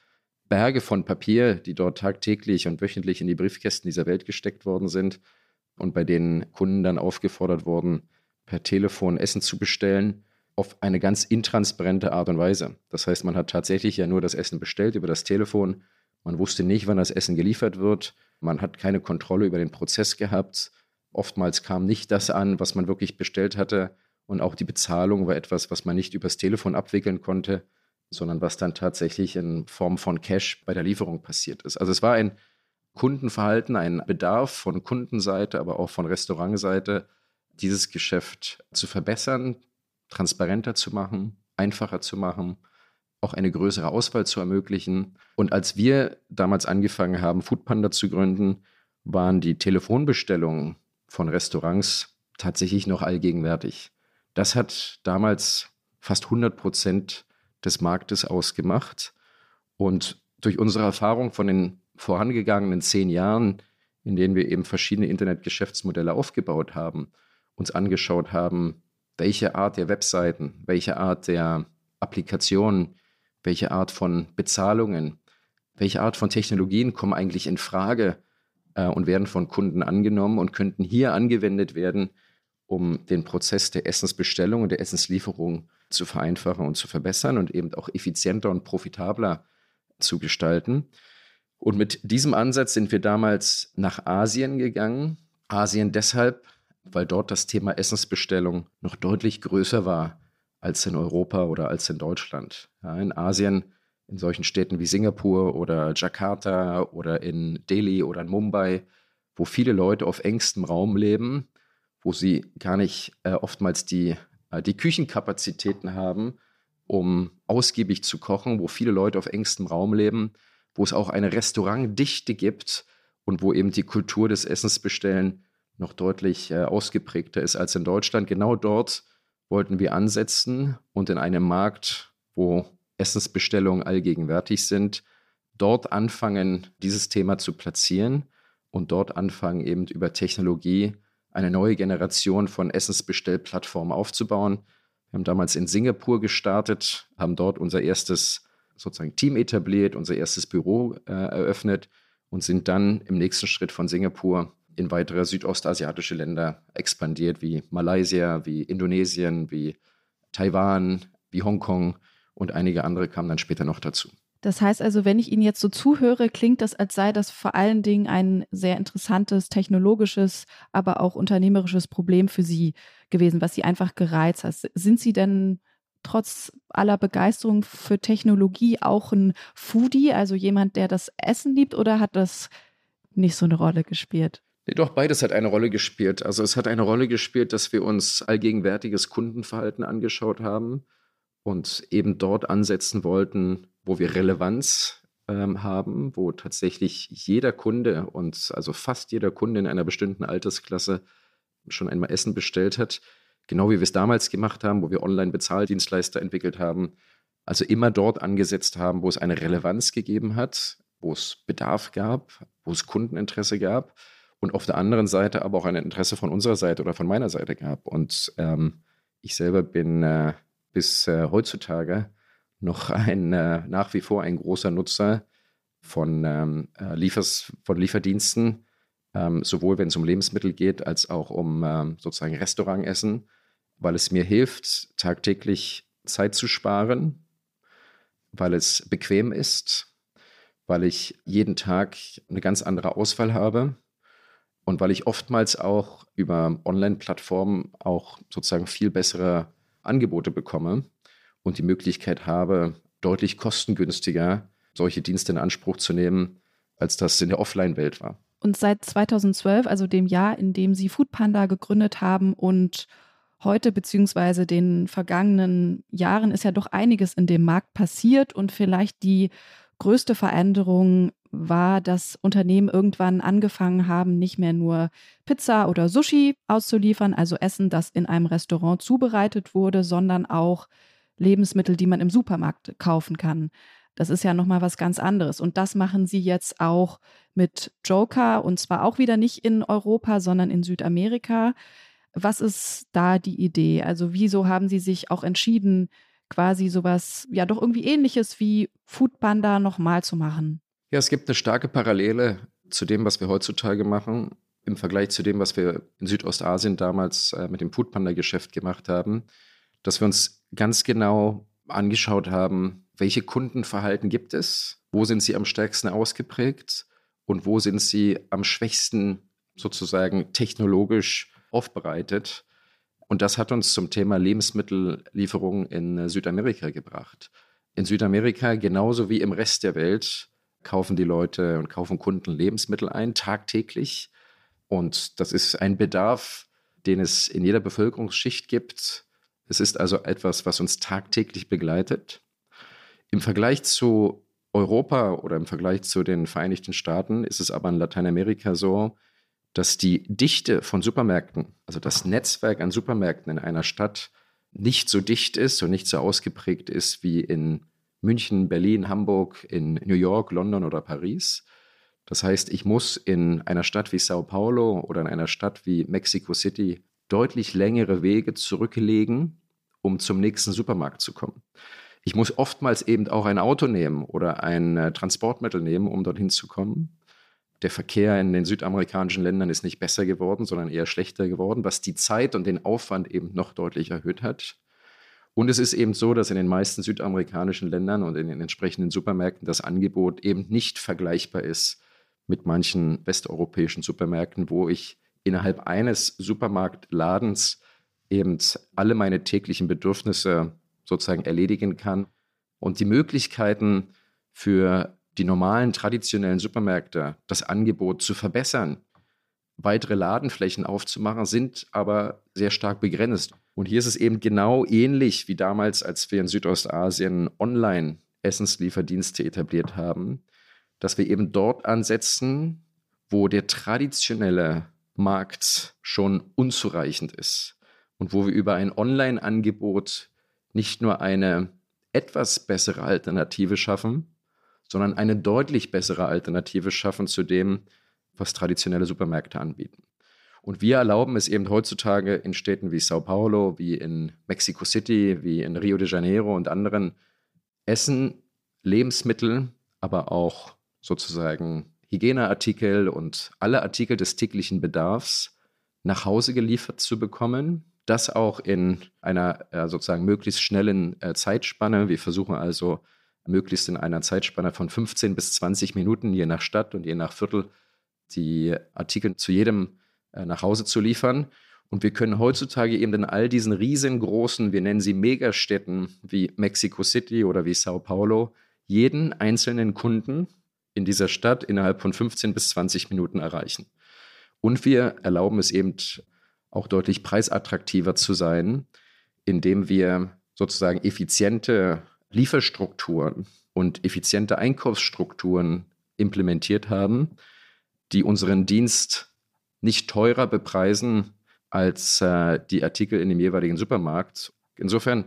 Berge von Papier, die dort tagtäglich und wöchentlich in die Briefkästen dieser Welt gesteckt worden sind und bei denen Kunden dann aufgefordert wurden, per Telefon Essen zu bestellen, auf eine ganz intransparente Art und Weise. Das heißt, man hat tatsächlich ja nur das Essen bestellt über das Telefon. Man wusste nicht, wann das Essen geliefert wird. Man hat keine Kontrolle über den Prozess gehabt. Oftmals kam nicht das an, was man wirklich bestellt hatte. Und auch die Bezahlung war etwas, was man nicht übers Telefon abwickeln konnte, sondern was dann tatsächlich in Form von Cash bei der Lieferung passiert ist. Also es war ein Kundenverhalten, ein Bedarf von Kundenseite, aber auch von Restaurantseite, dieses Geschäft zu verbessern, transparenter zu machen, einfacher zu machen, auch eine größere Auswahl zu ermöglichen. Und als wir damals angefangen haben, Foodpanda zu gründen, waren die Telefonbestellungen von Restaurants tatsächlich noch allgegenwärtig. Das hat damals fast 100 Prozent des Marktes ausgemacht. Und durch unsere Erfahrung von den vorangegangenen zehn Jahren, in denen wir eben verschiedene Internetgeschäftsmodelle aufgebaut haben, uns angeschaut haben, welche Art der Webseiten, welche Art der Applikationen, welche Art von Bezahlungen, welche Art von Technologien kommen eigentlich in Frage äh, und werden von Kunden angenommen und könnten hier angewendet werden, um den Prozess der Essensbestellung und der Essenslieferung zu vereinfachen und zu verbessern und eben auch effizienter und profitabler zu gestalten. Und mit diesem Ansatz sind wir damals nach Asien gegangen. Asien deshalb, weil dort das Thema Essensbestellung noch deutlich größer war als in Europa oder als in Deutschland. Ja, in Asien, in solchen Städten wie Singapur oder Jakarta oder in Delhi oder in Mumbai, wo viele Leute auf engstem Raum leben, wo sie gar nicht äh, oftmals die, äh, die Küchenkapazitäten haben, um ausgiebig zu kochen, wo viele Leute auf engstem Raum leben, wo es auch eine Restaurantdichte gibt und wo eben die Kultur des Essensbestellen noch deutlich äh, ausgeprägter ist als in Deutschland. Genau dort wollten wir ansetzen und in einem Markt, wo Essensbestellungen allgegenwärtig sind, dort anfangen, dieses Thema zu platzieren und dort anfangen, eben über Technologie eine neue Generation von Essensbestellplattformen aufzubauen. Wir haben damals in Singapur gestartet, haben dort unser erstes sozusagen Team etabliert, unser erstes Büro äh, eröffnet und sind dann im nächsten Schritt von Singapur in weitere südostasiatische Länder expandiert, wie Malaysia, wie Indonesien, wie Taiwan, wie Hongkong und einige andere kamen dann später noch dazu. Das heißt also, wenn ich Ihnen jetzt so zuhöre, klingt das, als sei das vor allen Dingen ein sehr interessantes technologisches, aber auch unternehmerisches Problem für Sie gewesen, was Sie einfach gereizt hat. Sind Sie denn trotz aller Begeisterung für Technologie auch ein Foodie, also jemand, der das Essen liebt, oder hat das nicht so eine Rolle gespielt? Doch, beides hat eine Rolle gespielt. Also es hat eine Rolle gespielt, dass wir uns allgegenwärtiges Kundenverhalten angeschaut haben und eben dort ansetzen wollten, wo wir Relevanz ähm, haben, wo tatsächlich jeder Kunde und also fast jeder Kunde in einer bestimmten Altersklasse schon einmal Essen bestellt hat. Genau wie wir es damals gemacht haben, wo wir Online-Bezahldienstleister entwickelt haben. Also immer dort angesetzt haben, wo es eine Relevanz gegeben hat, wo es Bedarf gab, wo es Kundeninteresse gab und auf der anderen Seite aber auch ein Interesse von unserer Seite oder von meiner Seite gab. Und ähm, ich selber bin äh, bis äh, heutzutage noch ein äh, nach wie vor ein großer Nutzer von, ähm, äh, Liefers, von Lieferdiensten, ähm, sowohl wenn es um Lebensmittel geht, als auch um ähm, sozusagen Restaurantessen, weil es mir hilft, tagtäglich Zeit zu sparen, weil es bequem ist, weil ich jeden Tag eine ganz andere Auswahl habe und weil ich oftmals auch über Online-Plattformen auch sozusagen viel bessere Angebote bekomme und die Möglichkeit habe, deutlich kostengünstiger solche Dienste in Anspruch zu nehmen, als das in der Offline-Welt war. Und seit 2012, also dem Jahr, in dem Sie Foodpanda gegründet haben und heute beziehungsweise den vergangenen Jahren ist ja doch einiges in dem Markt passiert und vielleicht die größte Veränderung war, dass Unternehmen irgendwann angefangen haben, nicht mehr nur Pizza oder Sushi auszuliefern, also Essen, das in einem Restaurant zubereitet wurde, sondern auch Lebensmittel, die man im Supermarkt kaufen kann. Das ist ja nochmal was ganz anderes. Und das machen sie jetzt auch mit Joker und zwar auch wieder nicht in Europa, sondern in Südamerika. Was ist da die Idee? Also wieso haben sie sich auch entschieden, quasi sowas, ja doch irgendwie ähnliches wie Foodpanda nochmal zu machen? Ja, es gibt eine starke Parallele zu dem, was wir heutzutage machen, im Vergleich zu dem, was wir in Südostasien damals äh, mit dem Foodpanda-Geschäft gemacht haben, dass wir uns ganz genau angeschaut haben, welche Kundenverhalten gibt es, wo sind sie am stärksten ausgeprägt und wo sind sie am schwächsten sozusagen technologisch aufbereitet. Und das hat uns zum Thema Lebensmittellieferung in äh, Südamerika gebracht. In Südamerika genauso wie im Rest der Welt kaufen die Leute und kaufen Kunden Lebensmittel ein, tagtäglich. Und das ist ein Bedarf, den es in jeder Bevölkerungsschicht gibt. Es ist also etwas, was uns tagtäglich begleitet. Im Vergleich zu Europa oder im Vergleich zu den Vereinigten Staaten ist es aber in Lateinamerika so, dass die Dichte von Supermärkten, also das Netzwerk an Supermärkten in einer Stadt, nicht so dicht ist und nicht so ausgeprägt ist wie in München, Berlin, Hamburg, in New York, London oder Paris. Das heißt, ich muss in einer Stadt wie Sao Paulo oder in einer Stadt wie Mexico City deutlich längere Wege zurücklegen, um zum nächsten Supermarkt zu kommen. Ich muss oftmals eben auch ein Auto nehmen oder ein äh, Transportmittel nehmen, um dorthin zu kommen. Der Verkehr in den südamerikanischen Ländern ist nicht besser geworden, sondern eher schlechter geworden, was die Zeit und den Aufwand eben noch deutlich erhöht hat. Und es ist eben so, dass in den meisten südamerikanischen Ländern und in den entsprechenden Supermärkten das Angebot eben nicht vergleichbar ist mit manchen westeuropäischen Supermärkten, wo ich innerhalb eines Supermarktladens eben alle meine täglichen Bedürfnisse sozusagen erledigen kann. Und die Möglichkeiten für die normalen traditionellen Supermärkte, das Angebot zu verbessern, weitere Ladenflächen aufzumachen, sind aber sehr stark begrenzt. Und hier ist es eben genau ähnlich wie damals, als wir in Südostasien Online-Essenslieferdienste etabliert haben, dass wir eben dort ansetzen, wo der traditionelle Markt schon unzureichend ist und wo wir über ein Online-Angebot nicht nur eine etwas bessere Alternative schaffen, sondern eine deutlich bessere Alternative schaffen zu dem, was traditionelle Supermärkte anbieten. Und wir erlauben es eben heutzutage in Städten wie Sao Paulo, wie in Mexico City, wie in Rio de Janeiro und anderen Essen, Lebensmittel, aber auch sozusagen Hygieneartikel und alle Artikel des täglichen Bedarfs nach Hause geliefert zu bekommen. Das auch in einer äh, sozusagen möglichst schnellen äh, Zeitspanne. Wir versuchen also möglichst in einer Zeitspanne von 15 bis 20 Minuten, je nach Stadt und je nach Viertel, die Artikel zu jedem äh, nach Hause zu liefern. Und wir können heutzutage eben in all diesen riesengroßen, wir nennen sie Megastädten wie Mexico City oder wie Sao Paulo, jeden einzelnen Kunden in dieser Stadt innerhalb von 15 bis 20 Minuten erreichen. Und wir erlauben es eben auch deutlich preisattraktiver zu sein, indem wir sozusagen effiziente Lieferstrukturen und effiziente Einkaufsstrukturen implementiert haben, die unseren Dienst nicht teurer bepreisen als äh, die Artikel in dem jeweiligen Supermarkt. Insofern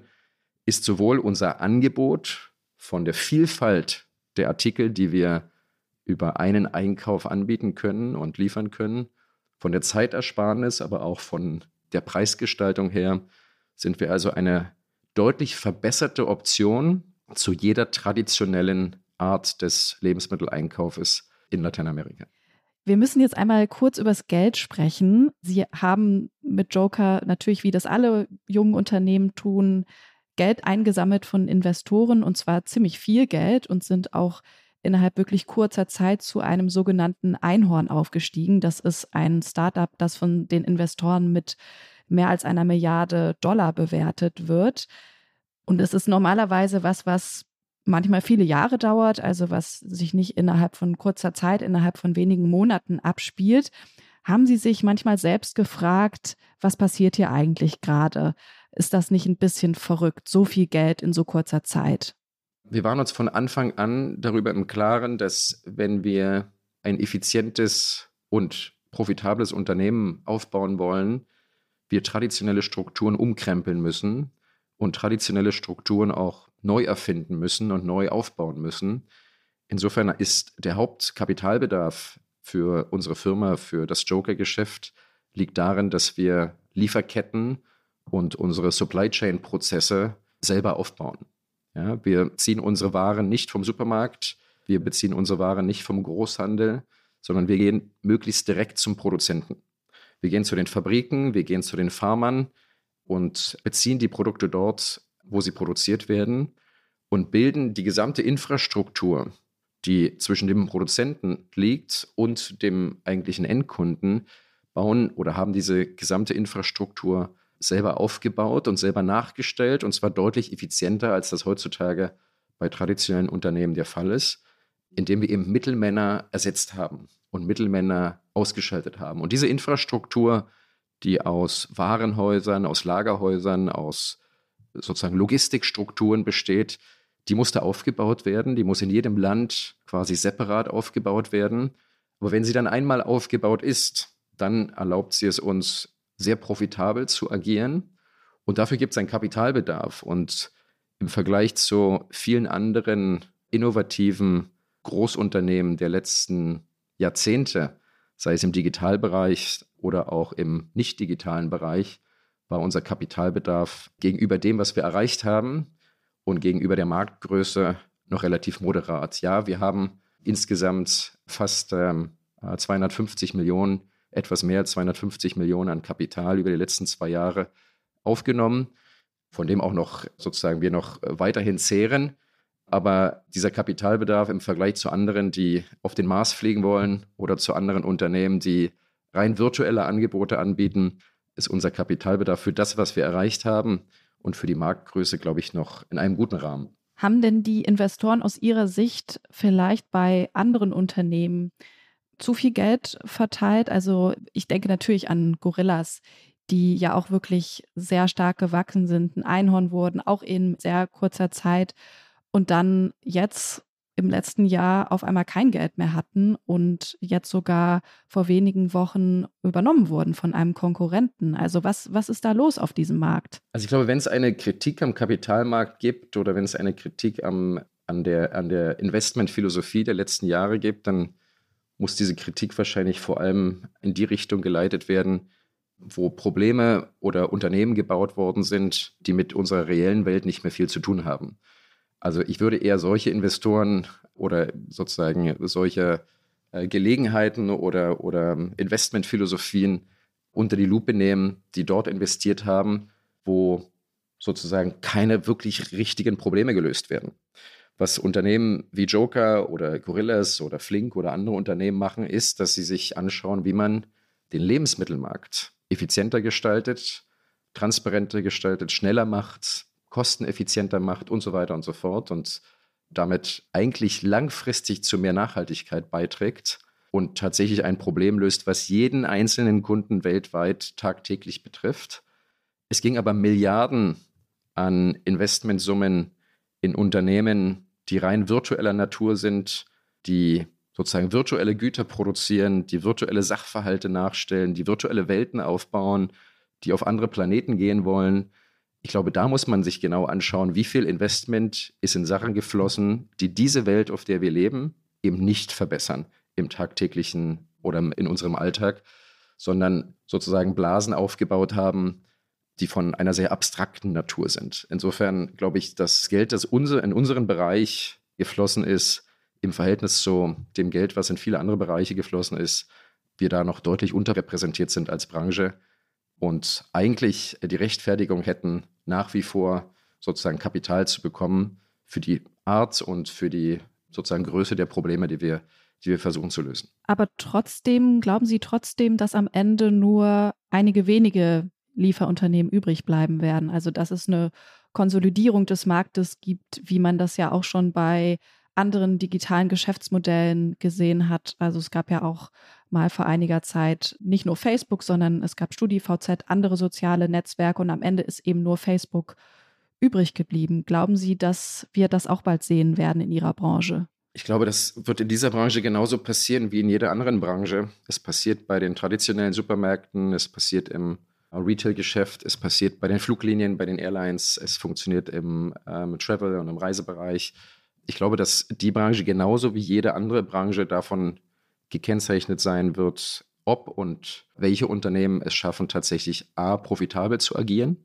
ist sowohl unser Angebot von der Vielfalt der Artikel, die wir über einen Einkauf anbieten können und liefern können, von der Zeitersparnis, aber auch von der Preisgestaltung her, sind wir also eine deutlich verbesserte Option zu jeder traditionellen Art des Lebensmitteleinkaufes in Lateinamerika. Wir müssen jetzt einmal kurz übers Geld sprechen. Sie haben mit Joker natürlich, wie das alle jungen Unternehmen tun, Geld eingesammelt von Investoren und zwar ziemlich viel Geld und sind auch innerhalb wirklich kurzer Zeit zu einem sogenannten Einhorn aufgestiegen. Das ist ein Startup, das von den Investoren mit mehr als einer Milliarde Dollar bewertet wird. Und es ist normalerweise was, was manchmal viele Jahre dauert, also was sich nicht innerhalb von kurzer Zeit, innerhalb von wenigen Monaten abspielt. Haben Sie sich manchmal selbst gefragt, was passiert hier eigentlich gerade? Ist das nicht ein bisschen verrückt, so viel Geld in so kurzer Zeit? Wir waren uns von Anfang an darüber im Klaren, dass wenn wir ein effizientes und profitables Unternehmen aufbauen wollen, wir traditionelle Strukturen umkrempeln müssen und traditionelle Strukturen auch neu erfinden müssen und neu aufbauen müssen. Insofern ist der Hauptkapitalbedarf für unsere Firma, für das Joker-Geschäft, liegt darin, dass wir Lieferketten und unsere Supply Chain-Prozesse selber aufbauen. Ja, wir ziehen unsere Waren nicht vom Supermarkt, wir beziehen unsere Waren nicht vom Großhandel, sondern wir gehen möglichst direkt zum Produzenten. Wir gehen zu den Fabriken, wir gehen zu den Farmern und beziehen die Produkte dort, wo sie produziert werden und bilden die gesamte Infrastruktur, die zwischen dem Produzenten liegt und dem eigentlichen Endkunden, bauen oder haben diese gesamte Infrastruktur selber aufgebaut und selber nachgestellt und zwar deutlich effizienter, als das heutzutage bei traditionellen Unternehmen der Fall ist, indem wir eben Mittelmänner ersetzt haben und Mittelmänner ausgeschaltet haben. Und diese Infrastruktur, die aus Warenhäusern, aus Lagerhäusern, aus sozusagen Logistikstrukturen besteht, die musste aufgebaut werden, die muss in jedem Land quasi separat aufgebaut werden. Aber wenn sie dann einmal aufgebaut ist, dann erlaubt sie es uns sehr profitabel zu agieren. Und dafür gibt es einen Kapitalbedarf. Und im Vergleich zu vielen anderen innovativen Großunternehmen der letzten Jahrzehnte, sei es im Digitalbereich oder auch im nicht digitalen Bereich, war unser Kapitalbedarf gegenüber dem, was wir erreicht haben und gegenüber der Marktgröße noch relativ moderat. Ja, wir haben insgesamt fast ähm, 250 Millionen, etwas mehr als 250 Millionen an Kapital über die letzten zwei Jahre aufgenommen, von dem auch noch sozusagen wir noch weiterhin zehren. Aber dieser Kapitalbedarf im Vergleich zu anderen, die auf den Mars fliegen wollen oder zu anderen Unternehmen, die rein virtuelle Angebote anbieten, ist unser Kapitalbedarf für das, was wir erreicht haben und für die Marktgröße, glaube ich, noch in einem guten Rahmen. Haben denn die Investoren aus Ihrer Sicht vielleicht bei anderen Unternehmen zu viel Geld verteilt? Also ich denke natürlich an Gorillas, die ja auch wirklich sehr stark gewachsen sind, ein Einhorn wurden, auch in sehr kurzer Zeit und dann jetzt im letzten Jahr auf einmal kein Geld mehr hatten und jetzt sogar vor wenigen Wochen übernommen wurden von einem Konkurrenten. Also was, was ist da los auf diesem Markt? Also ich glaube, wenn es eine Kritik am Kapitalmarkt gibt oder wenn es eine Kritik am, an der, an der Investmentphilosophie der letzten Jahre gibt, dann muss diese Kritik wahrscheinlich vor allem in die Richtung geleitet werden, wo Probleme oder Unternehmen gebaut worden sind, die mit unserer reellen Welt nicht mehr viel zu tun haben. Also ich würde eher solche Investoren oder sozusagen solche äh, Gelegenheiten oder, oder Investmentphilosophien unter die Lupe nehmen, die dort investiert haben, wo sozusagen keine wirklich richtigen Probleme gelöst werden. Was Unternehmen wie Joker oder Gorillas oder Flink oder andere Unternehmen machen, ist, dass sie sich anschauen, wie man den Lebensmittelmarkt effizienter gestaltet, transparenter gestaltet, schneller macht, kosteneffizienter macht und so weiter und so fort und damit eigentlich langfristig zu mehr Nachhaltigkeit beiträgt und tatsächlich ein Problem löst, was jeden einzelnen Kunden weltweit tagtäglich betrifft. Es ging aber Milliarden an Investmentsummen in Unternehmen, die rein virtueller Natur sind, die sozusagen virtuelle Güter produzieren, die virtuelle Sachverhalte nachstellen, die virtuelle Welten aufbauen, die auf andere Planeten gehen wollen, ich glaube, da muss man sich genau anschauen, wie viel Investment ist in Sachen geflossen, die diese Welt, auf der wir leben, eben nicht verbessern im tagtäglichen oder in unserem Alltag, sondern sozusagen Blasen aufgebaut haben, die von einer sehr abstrakten Natur sind. Insofern glaube ich, das Geld, das unser, in unseren Bereich geflossen ist, im Verhältnis zu dem Geld, was in viele andere Bereiche geflossen ist, wir da noch deutlich unterrepräsentiert sind als Branche und eigentlich die Rechtfertigung hätten, nach wie vor sozusagen Kapital zu bekommen für die Art und für die sozusagen Größe der Probleme, die wir, die wir versuchen zu lösen. Aber trotzdem, glauben Sie trotzdem, dass am Ende nur einige wenige Lieferunternehmen übrig bleiben werden? Also dass es eine Konsolidierung des Marktes gibt, wie man das ja auch schon bei anderen digitalen Geschäftsmodellen gesehen hat. Also es gab ja auch mal vor einiger Zeit nicht nur Facebook, sondern es gab StudiVZ, andere soziale Netzwerke und am Ende ist eben nur Facebook übrig geblieben. Glauben Sie, dass wir das auch bald sehen werden in Ihrer Branche? Ich glaube, das wird in dieser Branche genauso passieren wie in jeder anderen Branche. Es passiert bei den traditionellen Supermärkten, es passiert im Retail-Geschäft, es passiert bei den Fluglinien, bei den Airlines, es funktioniert im ähm, Travel- und im Reisebereich ich glaube, dass die Branche genauso wie jede andere Branche davon gekennzeichnet sein wird, ob und welche Unternehmen es schaffen, tatsächlich A, profitabel zu agieren.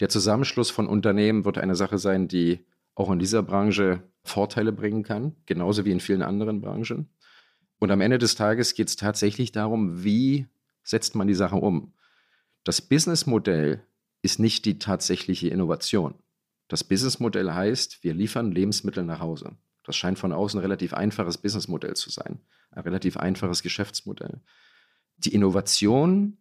Der Zusammenschluss von Unternehmen wird eine Sache sein, die auch in dieser Branche Vorteile bringen kann, genauso wie in vielen anderen Branchen. Und am Ende des Tages geht es tatsächlich darum, wie setzt man die Sache um. Das Businessmodell ist nicht die tatsächliche Innovation. Das Businessmodell heißt, wir liefern Lebensmittel nach Hause. Das scheint von außen ein relativ einfaches Businessmodell zu sein, ein relativ einfaches Geschäftsmodell. Die Innovation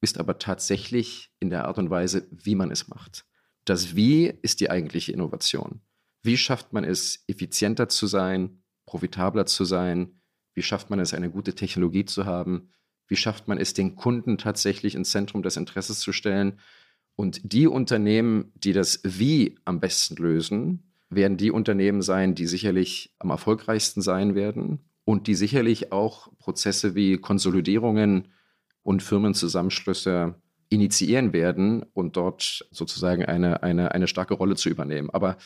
ist aber tatsächlich in der Art und Weise, wie man es macht. Das Wie ist die eigentliche Innovation. Wie schafft man es, effizienter zu sein, profitabler zu sein? Wie schafft man es, eine gute Technologie zu haben? Wie schafft man es, den Kunden tatsächlich ins Zentrum des Interesses zu stellen? Und die Unternehmen, die das Wie am besten lösen, werden die Unternehmen sein, die sicherlich am erfolgreichsten sein werden und die sicherlich auch Prozesse wie Konsolidierungen und Firmenzusammenschlüsse initiieren werden und dort sozusagen eine, eine, eine starke Rolle zu übernehmen. Aber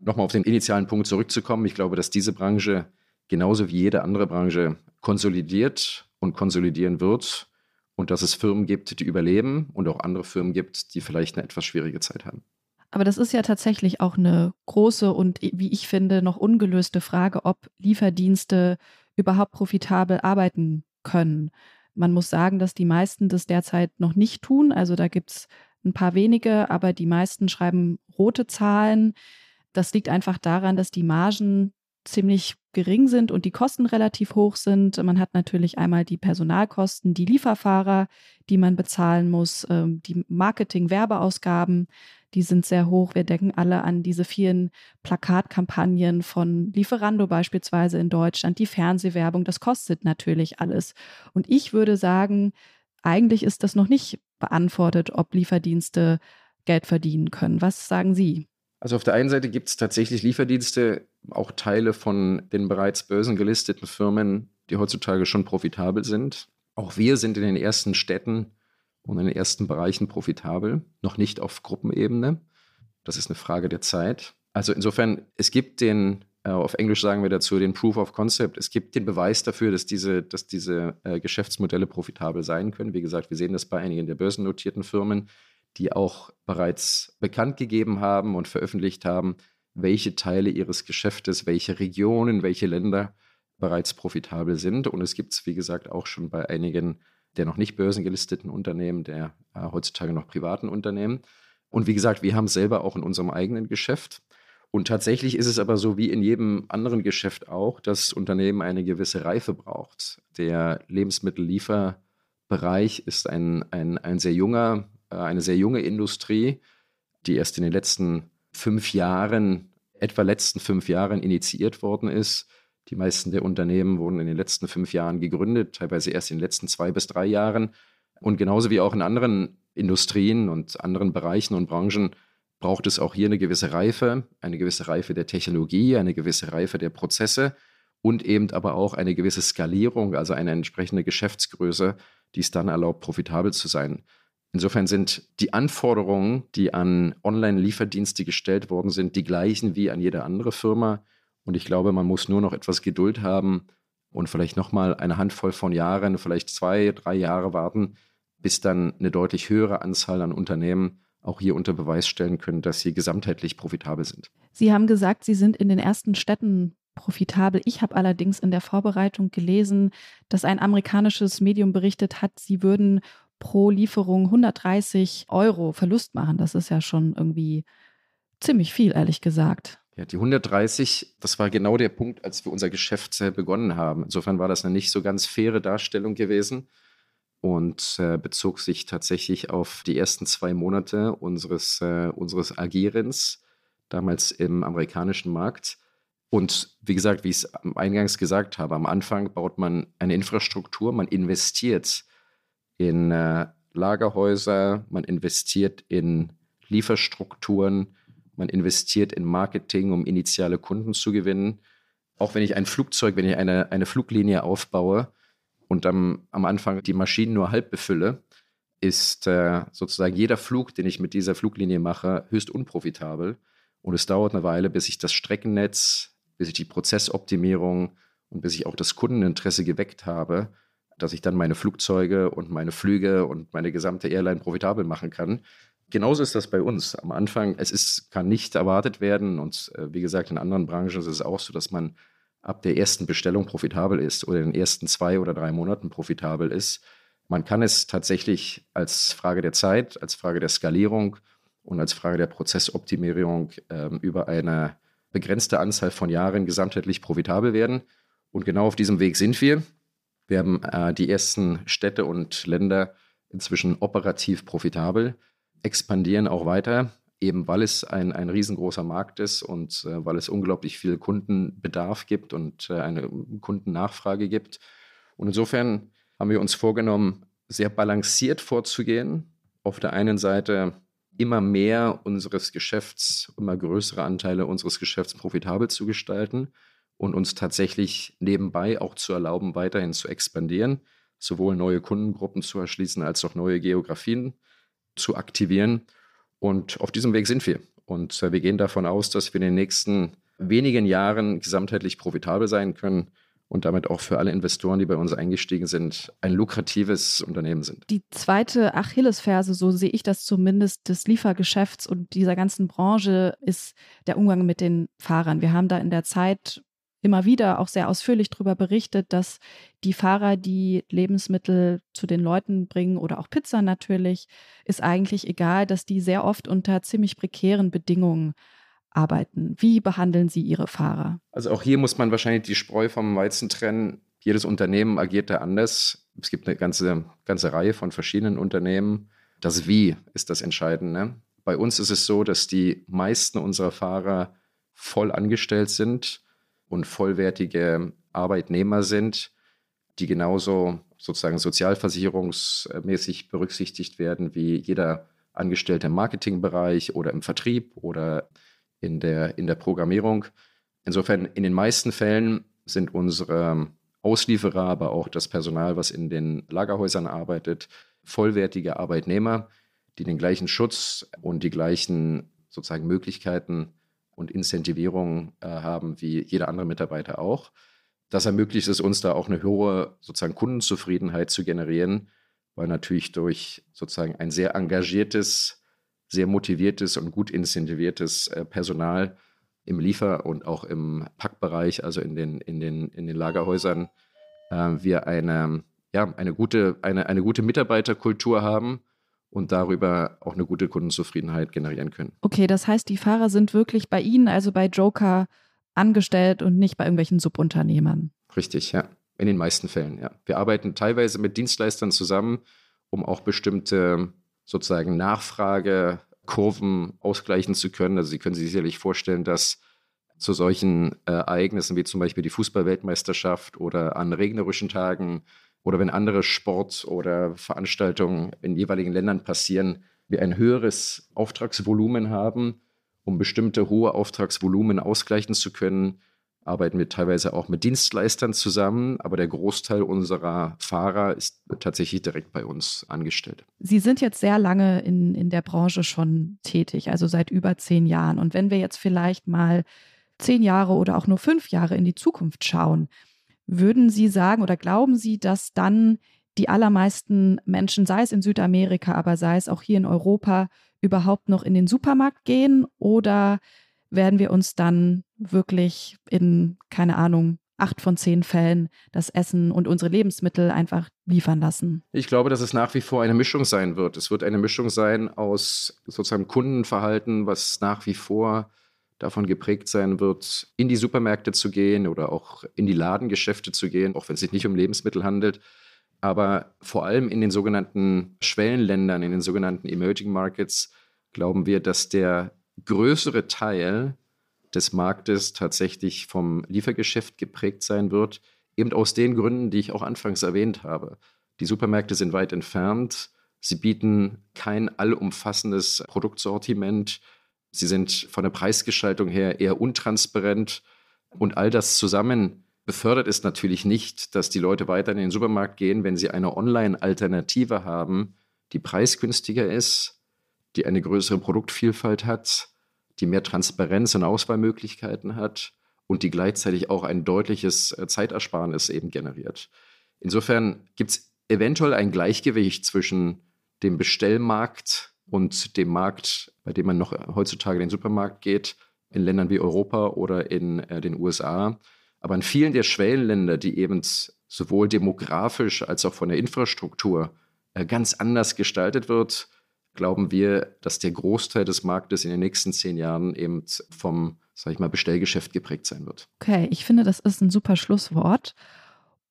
nochmal auf den initialen Punkt zurückzukommen, ich glaube, dass diese Branche genauso wie jede andere Branche konsolidiert und konsolidieren wird und dass es Firmen gibt, die überleben und auch andere Firmen gibt, die vielleicht eine etwas schwierige Zeit haben. Aber das ist ja tatsächlich auch eine große und, wie ich finde, noch ungelöste Frage, ob Lieferdienste überhaupt profitabel arbeiten können. Man muss sagen, dass die meisten das derzeit noch nicht tun. Also da gibt es ein paar wenige, aber die meisten schreiben rote Zahlen. Das liegt einfach daran, dass die Margen ziemlich gering sind und die Kosten relativ hoch sind. Man hat natürlich einmal die Personalkosten, die Lieferfahrer, die man bezahlen muss, ähm, die Marketing-Werbeausgaben, die sind sehr hoch. Wir denken alle an diese vielen Plakatkampagnen von Lieferando beispielsweise in Deutschland, die Fernsehwerbung, das kostet natürlich alles. Und ich würde sagen, eigentlich ist das noch nicht beantwortet, ob Lieferdienste Geld verdienen können. Was sagen Sie? Also auf der einen Seite gibt es tatsächlich Lieferdienste, auch Teile von den bereits börsengelisteten Firmen, die heutzutage schon profitabel sind. Auch wir sind in den ersten Städten und in den ersten Bereichen profitabel, noch nicht auf Gruppenebene. Das ist eine Frage der Zeit. Also insofern, es gibt den, äh, auf Englisch sagen wir dazu, den Proof of Concept. Es gibt den Beweis dafür, dass diese, dass diese äh, Geschäftsmodelle profitabel sein können. Wie gesagt, wir sehen das bei einigen der börsennotierten Firmen, die auch bereits bekannt gegeben haben und veröffentlicht haben, welche Teile ihres Geschäftes, welche Regionen, welche Länder bereits profitabel sind. Und es gibt es, wie gesagt, auch schon bei einigen der noch nicht börsengelisteten Unternehmen, der äh, heutzutage noch privaten Unternehmen. Und wie gesagt, wir haben es selber auch in unserem eigenen Geschäft. Und tatsächlich ist es aber so wie in jedem anderen Geschäft auch, dass das Unternehmen eine gewisse Reife braucht. Der Lebensmittellieferbereich ist ein, ein, ein sehr junger, äh, eine sehr junge Industrie, die erst in den letzten fünf Jahren, etwa letzten fünf Jahren initiiert worden ist die meisten der Unternehmen wurden in den letzten fünf Jahren gegründet, teilweise erst in den letzten zwei bis drei Jahren. Und genauso wie auch in anderen Industrien und anderen Bereichen und Branchen braucht es auch hier eine gewisse Reife, eine gewisse Reife der Technologie, eine gewisse Reife der Prozesse und eben aber auch eine gewisse Skalierung, also eine entsprechende Geschäftsgröße, die es dann erlaubt, profitabel zu sein. Insofern sind die Anforderungen, die an Online-Lieferdienste gestellt worden sind, die gleichen wie an jede andere Firma. Und ich glaube, man muss nur noch etwas Geduld haben und vielleicht nochmal eine Handvoll von Jahren, vielleicht zwei, drei Jahre warten, bis dann eine deutlich höhere Anzahl an Unternehmen auch hier unter Beweis stellen können, dass sie gesamtheitlich profitabel sind. Sie haben gesagt, Sie sind in den ersten Städten profitabel. Ich habe allerdings in der Vorbereitung gelesen, dass ein amerikanisches Medium berichtet hat, sie würden pro Lieferung 130 Euro Verlust machen. Das ist ja schon irgendwie ziemlich viel, ehrlich gesagt. Ja, die 130, das war genau der Punkt, als wir unser Geschäft begonnen haben. Insofern war das eine nicht so ganz faire Darstellung gewesen und äh, bezog sich tatsächlich auf die ersten zwei Monate unseres, äh, unseres Agierens, damals im amerikanischen Markt. Und wie gesagt, wie ich es eingangs gesagt habe, am Anfang baut man eine Infrastruktur, man investiert in äh, Lagerhäuser, man investiert in Lieferstrukturen, man investiert in Marketing, um initiale Kunden zu gewinnen. Auch wenn ich ein Flugzeug, wenn ich eine, eine Fluglinie aufbaue und am, am Anfang die Maschinen nur halb befülle, ist äh, sozusagen jeder Flug, den ich mit dieser Fluglinie mache, höchst unprofitabel. Und es dauert eine Weile, bis ich das Streckennetz, bis ich die Prozessoptimierung und bis ich auch das Kundeninteresse geweckt habe, dass ich dann meine Flugzeuge und meine Flüge und meine gesamte Airline profitabel machen kann. Genauso ist das bei uns. Am Anfang, es ist, kann nicht erwartet werden. Und äh, wie gesagt, in anderen Branchen ist es auch so, dass man ab der ersten Bestellung profitabel ist oder in den ersten zwei oder drei Monaten profitabel ist. Man kann es tatsächlich als Frage der Zeit, als Frage der Skalierung und als Frage der Prozessoptimierung äh, über eine begrenzte Anzahl von Jahren gesamtheitlich profitabel werden. Und genau auf diesem Weg sind wir. Wir haben äh, die ersten Städte und Länder inzwischen operativ profitabel expandieren auch weiter, eben weil es ein, ein riesengroßer Markt ist und äh, weil es unglaublich viel Kundenbedarf gibt und äh, eine Kundennachfrage gibt. Und insofern haben wir uns vorgenommen, sehr balanciert vorzugehen. Auf der einen Seite immer mehr unseres Geschäfts, immer größere Anteile unseres Geschäfts profitabel zu gestalten und uns tatsächlich nebenbei auch zu erlauben, weiterhin zu expandieren, sowohl neue Kundengruppen zu erschließen als auch neue Geografien zu aktivieren. Und auf diesem Weg sind wir. Und äh, wir gehen davon aus, dass wir in den nächsten wenigen Jahren gesamtheitlich profitabel sein können und damit auch für alle Investoren, die bei uns eingestiegen sind, ein lukratives Unternehmen sind. Die zweite Achillesferse, so sehe ich das zumindest, des Liefergeschäfts und dieser ganzen Branche ist der Umgang mit den Fahrern. Wir haben da in der Zeit immer wieder auch sehr ausführlich darüber berichtet, dass die Fahrer, die Lebensmittel zu den Leuten bringen oder auch Pizza natürlich, ist eigentlich egal, dass die sehr oft unter ziemlich prekären Bedingungen arbeiten? Wie behandeln Sie Ihre Fahrer? Also auch hier muss man wahrscheinlich die Spreu vom Weizen trennen. Jedes Unternehmen agiert da anders. Es gibt eine ganze, ganze Reihe von verschiedenen Unternehmen. Das Wie ist das Entscheidende. Bei uns ist es so, dass die meisten unserer Fahrer voll angestellt sind und vollwertige Arbeitnehmer sind, die genauso sozusagen sozialversicherungsmäßig berücksichtigt werden wie jeder Angestellte im Marketingbereich oder im Vertrieb oder in der, in der Programmierung. Insofern, in den meisten Fällen sind unsere Auslieferer, aber auch das Personal, was in den Lagerhäusern arbeitet, vollwertige Arbeitnehmer, die den gleichen Schutz und die gleichen sozusagen Möglichkeiten und Incentivierungen äh, haben wie jeder andere Mitarbeiter auch. Das ermöglicht es uns da auch eine hohe sozusagen Kundenzufriedenheit zu generieren, weil natürlich durch sozusagen ein sehr engagiertes, sehr motiviertes und gut incentiviertes äh, Personal im Liefer- und auch im Packbereich, also in den, in den, in den Lagerhäusern, äh, wir eine, ja, eine, gute, eine, eine gute Mitarbeiterkultur haben und darüber auch eine gute Kundenzufriedenheit generieren können. Okay, das heißt, die Fahrer sind wirklich bei Ihnen, also bei Joker, angestellt und nicht bei irgendwelchen Subunternehmern. Richtig, ja. In den meisten Fällen, ja. Wir arbeiten teilweise mit Dienstleistern zusammen, um auch bestimmte sozusagen Nachfragekurven ausgleichen zu können. Also Sie können sich sicherlich vorstellen, dass zu solchen äh, Ereignissen wie zum Beispiel die Fußballweltmeisterschaft oder an regnerischen Tagen oder wenn andere Sport- oder Veranstaltungen in jeweiligen Ländern passieren, wir ein höheres Auftragsvolumen haben, um bestimmte hohe Auftragsvolumen ausgleichen zu können, arbeiten wir teilweise auch mit Dienstleistern zusammen, aber der Großteil unserer Fahrer ist tatsächlich direkt bei uns angestellt. Sie sind jetzt sehr lange in, in der Branche schon tätig, also seit über zehn Jahren. Und wenn wir jetzt vielleicht mal zehn Jahre oder auch nur fünf Jahre in die Zukunft schauen, würden Sie sagen oder glauben Sie, dass dann die allermeisten Menschen, sei es in Südamerika, aber sei es auch hier in Europa, überhaupt noch in den Supermarkt gehen oder werden wir uns dann wirklich in, keine Ahnung, acht von zehn Fällen das Essen und unsere Lebensmittel einfach liefern lassen? Ich glaube, dass es nach wie vor eine Mischung sein wird. Es wird eine Mischung sein aus sozusagen Kundenverhalten, was nach wie vor davon geprägt sein wird, in die Supermärkte zu gehen oder auch in die Ladengeschäfte zu gehen, auch wenn es sich nicht um Lebensmittel handelt. Aber vor allem in den sogenannten Schwellenländern, in den sogenannten Emerging Markets, glauben wir, dass der größere Teil des Marktes tatsächlich vom Liefergeschäft geprägt sein wird, eben aus den Gründen, die ich auch anfangs erwähnt habe. Die Supermärkte sind weit entfernt, sie bieten kein allumfassendes Produktsortiment, sie sind von der Preisgestaltung her eher untransparent und all das zusammen befördert es natürlich nicht, dass die Leute weiter in den Supermarkt gehen, wenn sie eine Online-Alternative haben, die preisgünstiger ist, die eine größere Produktvielfalt hat, die mehr Transparenz und Auswahlmöglichkeiten hat und die gleichzeitig auch ein deutliches äh, Zeitersparnis eben generiert. Insofern gibt es eventuell ein Gleichgewicht zwischen dem Bestellmarkt und dem Markt, bei dem man noch heutzutage in den Supermarkt geht, in Ländern wie Europa oder in äh, den USA. Aber in vielen der Schwellenländer, die eben sowohl demografisch als auch von der Infrastruktur äh, ganz anders gestaltet wird, glauben wir, dass der Großteil des Marktes in den nächsten zehn Jahren eben vom, sag ich mal, Bestellgeschäft geprägt sein wird. Okay, ich finde, das ist ein super Schlusswort.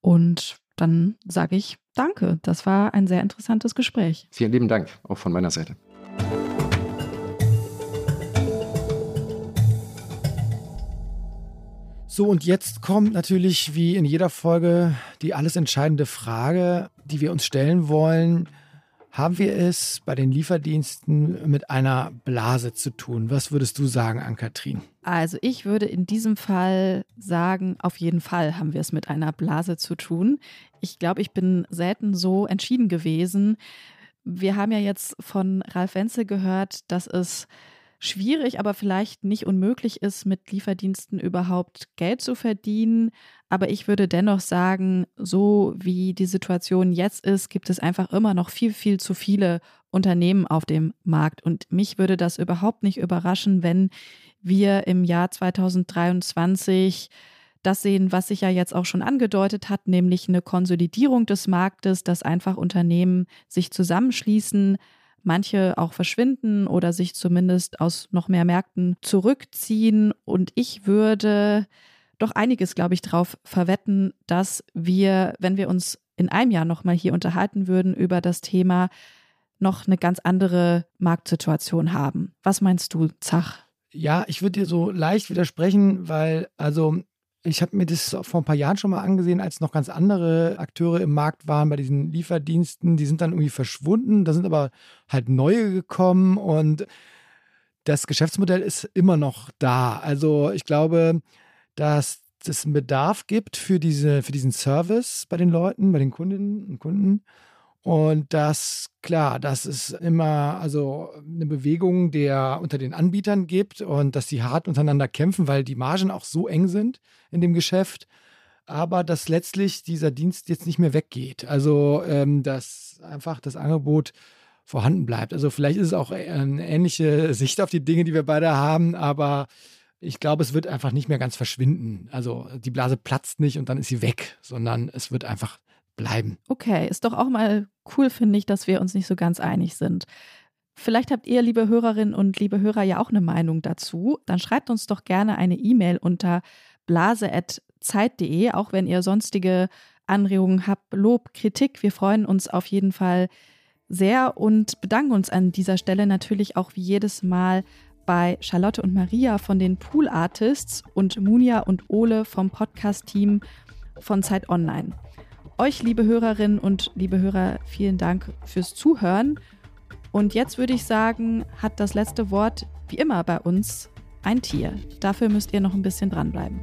Und dann sage ich Danke. Das war ein sehr interessantes Gespräch. Vielen lieben Dank, auch von meiner Seite. So, und jetzt kommt natürlich wie in jeder Folge die alles entscheidende Frage, die wir uns stellen wollen. Haben wir es bei den Lieferdiensten mit einer Blase zu tun? Was würdest du sagen, Ann-Kathrin? Also ich würde in diesem Fall sagen, auf jeden Fall haben wir es mit einer Blase zu tun. Ich glaube, ich bin selten so entschieden gewesen. Wir haben ja jetzt von Ralf Wenzel gehört, dass es schwierig, aber vielleicht nicht unmöglich ist, mit Lieferdiensten überhaupt Geld zu verdienen. Aber ich würde dennoch sagen, so wie die Situation jetzt ist, gibt es einfach immer noch viel, viel zu viele Unternehmen auf dem Markt. Und mich würde das überhaupt nicht überraschen, wenn wir im Jahr 2023 das sehen, was sich ja jetzt auch schon angedeutet hat, nämlich eine Konsolidierung des Marktes, dass einfach Unternehmen sich zusammenschließen, manche auch verschwinden oder sich zumindest aus noch mehr Märkten zurückziehen. Und ich würde doch einiges, glaube ich, darauf verwetten, dass wir, wenn wir uns in einem Jahr nochmal hier unterhalten würden über das Thema, noch eine ganz andere Marktsituation haben. Was meinst du, Zach? Ja, ich würde dir so leicht widersprechen, weil also ich habe mir das vor ein paar Jahren schon mal angesehen, als noch ganz andere Akteure im Markt waren bei diesen Lieferdiensten. Die sind dann irgendwie verschwunden. Da sind aber halt neue gekommen und das Geschäftsmodell ist immer noch da. Also ich glaube, dass es einen Bedarf gibt für, diese, für diesen Service bei den Leuten, bei den Kundinnen und Kunden. Und das, klar, dass es immer also eine Bewegung der unter den Anbietern gibt und dass sie hart untereinander kämpfen, weil die Margen auch so eng sind in dem Geschäft. Aber dass letztlich dieser Dienst jetzt nicht mehr weggeht. Also, ähm, dass einfach das Angebot vorhanden bleibt. Also, vielleicht ist es auch eine ähnliche Sicht auf die Dinge, die wir beide haben, aber ich glaube, es wird einfach nicht mehr ganz verschwinden. Also, die Blase platzt nicht und dann ist sie weg, sondern es wird einfach bleiben. Okay, ist doch auch mal cool, finde ich, dass wir uns nicht so ganz einig sind. Vielleicht habt ihr, liebe Hörerinnen und liebe Hörer, ja auch eine Meinung dazu. Dann schreibt uns doch gerne eine E-Mail unter blase.zeit.de, auch wenn ihr sonstige Anregungen habt, Lob, Kritik. Wir freuen uns auf jeden Fall sehr und bedanken uns an dieser Stelle natürlich auch wie jedes Mal bei Charlotte und Maria von den Pool Artists und Munia und Ole vom Podcast-Team von Zeit Online. Euch, liebe Hörerinnen und liebe Hörer, vielen Dank fürs Zuhören. Und jetzt würde ich sagen, hat das letzte Wort, wie immer bei uns, ein Tier. Dafür müsst ihr noch ein bisschen dranbleiben.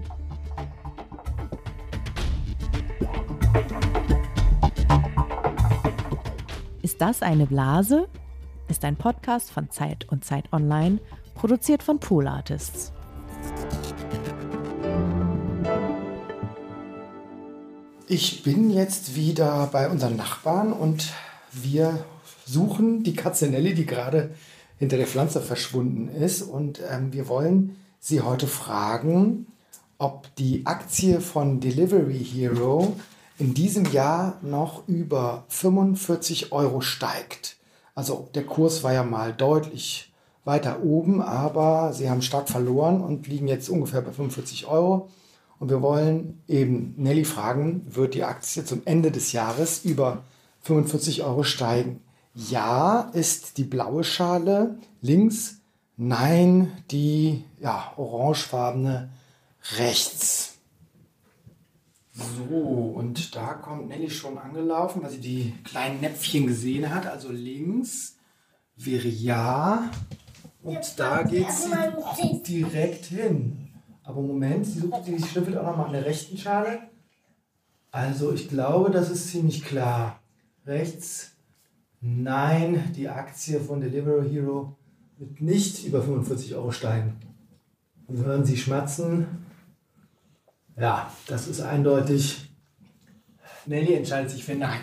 Ist das eine Blase? Ist ein Podcast von Zeit und Zeit Online, produziert von Pool Artists. Ich bin jetzt wieder bei unseren Nachbarn und wir suchen die Katze Nelly, die gerade hinter der Pflanze verschwunden ist. Und ähm, wir wollen sie heute fragen, ob die Aktie von Delivery Hero in diesem Jahr noch über 45 Euro steigt. Also der Kurs war ja mal deutlich weiter oben, aber sie haben stark verloren und liegen jetzt ungefähr bei 45 Euro. Und wir wollen eben Nelly fragen, wird die Aktie zum Ende des Jahres über 45 Euro steigen? Ja ist die blaue Schale links, nein die ja, orangefarbene rechts. So, und da kommt Nelly schon angelaufen, weil sie die kleinen Näpfchen gesehen hat. Also links wäre ja. Und da geht sie direkt hin. Aber Moment, sie, sucht, sie schnüffelt auch nochmal an der rechten Schale. Also ich glaube, das ist ziemlich klar. Rechts, nein, die Aktie von Delivery Hero wird nicht über 45 Euro steigen. Und hören Sie schmatzen. Ja, das ist eindeutig. Nelly entscheidet sich für Nein.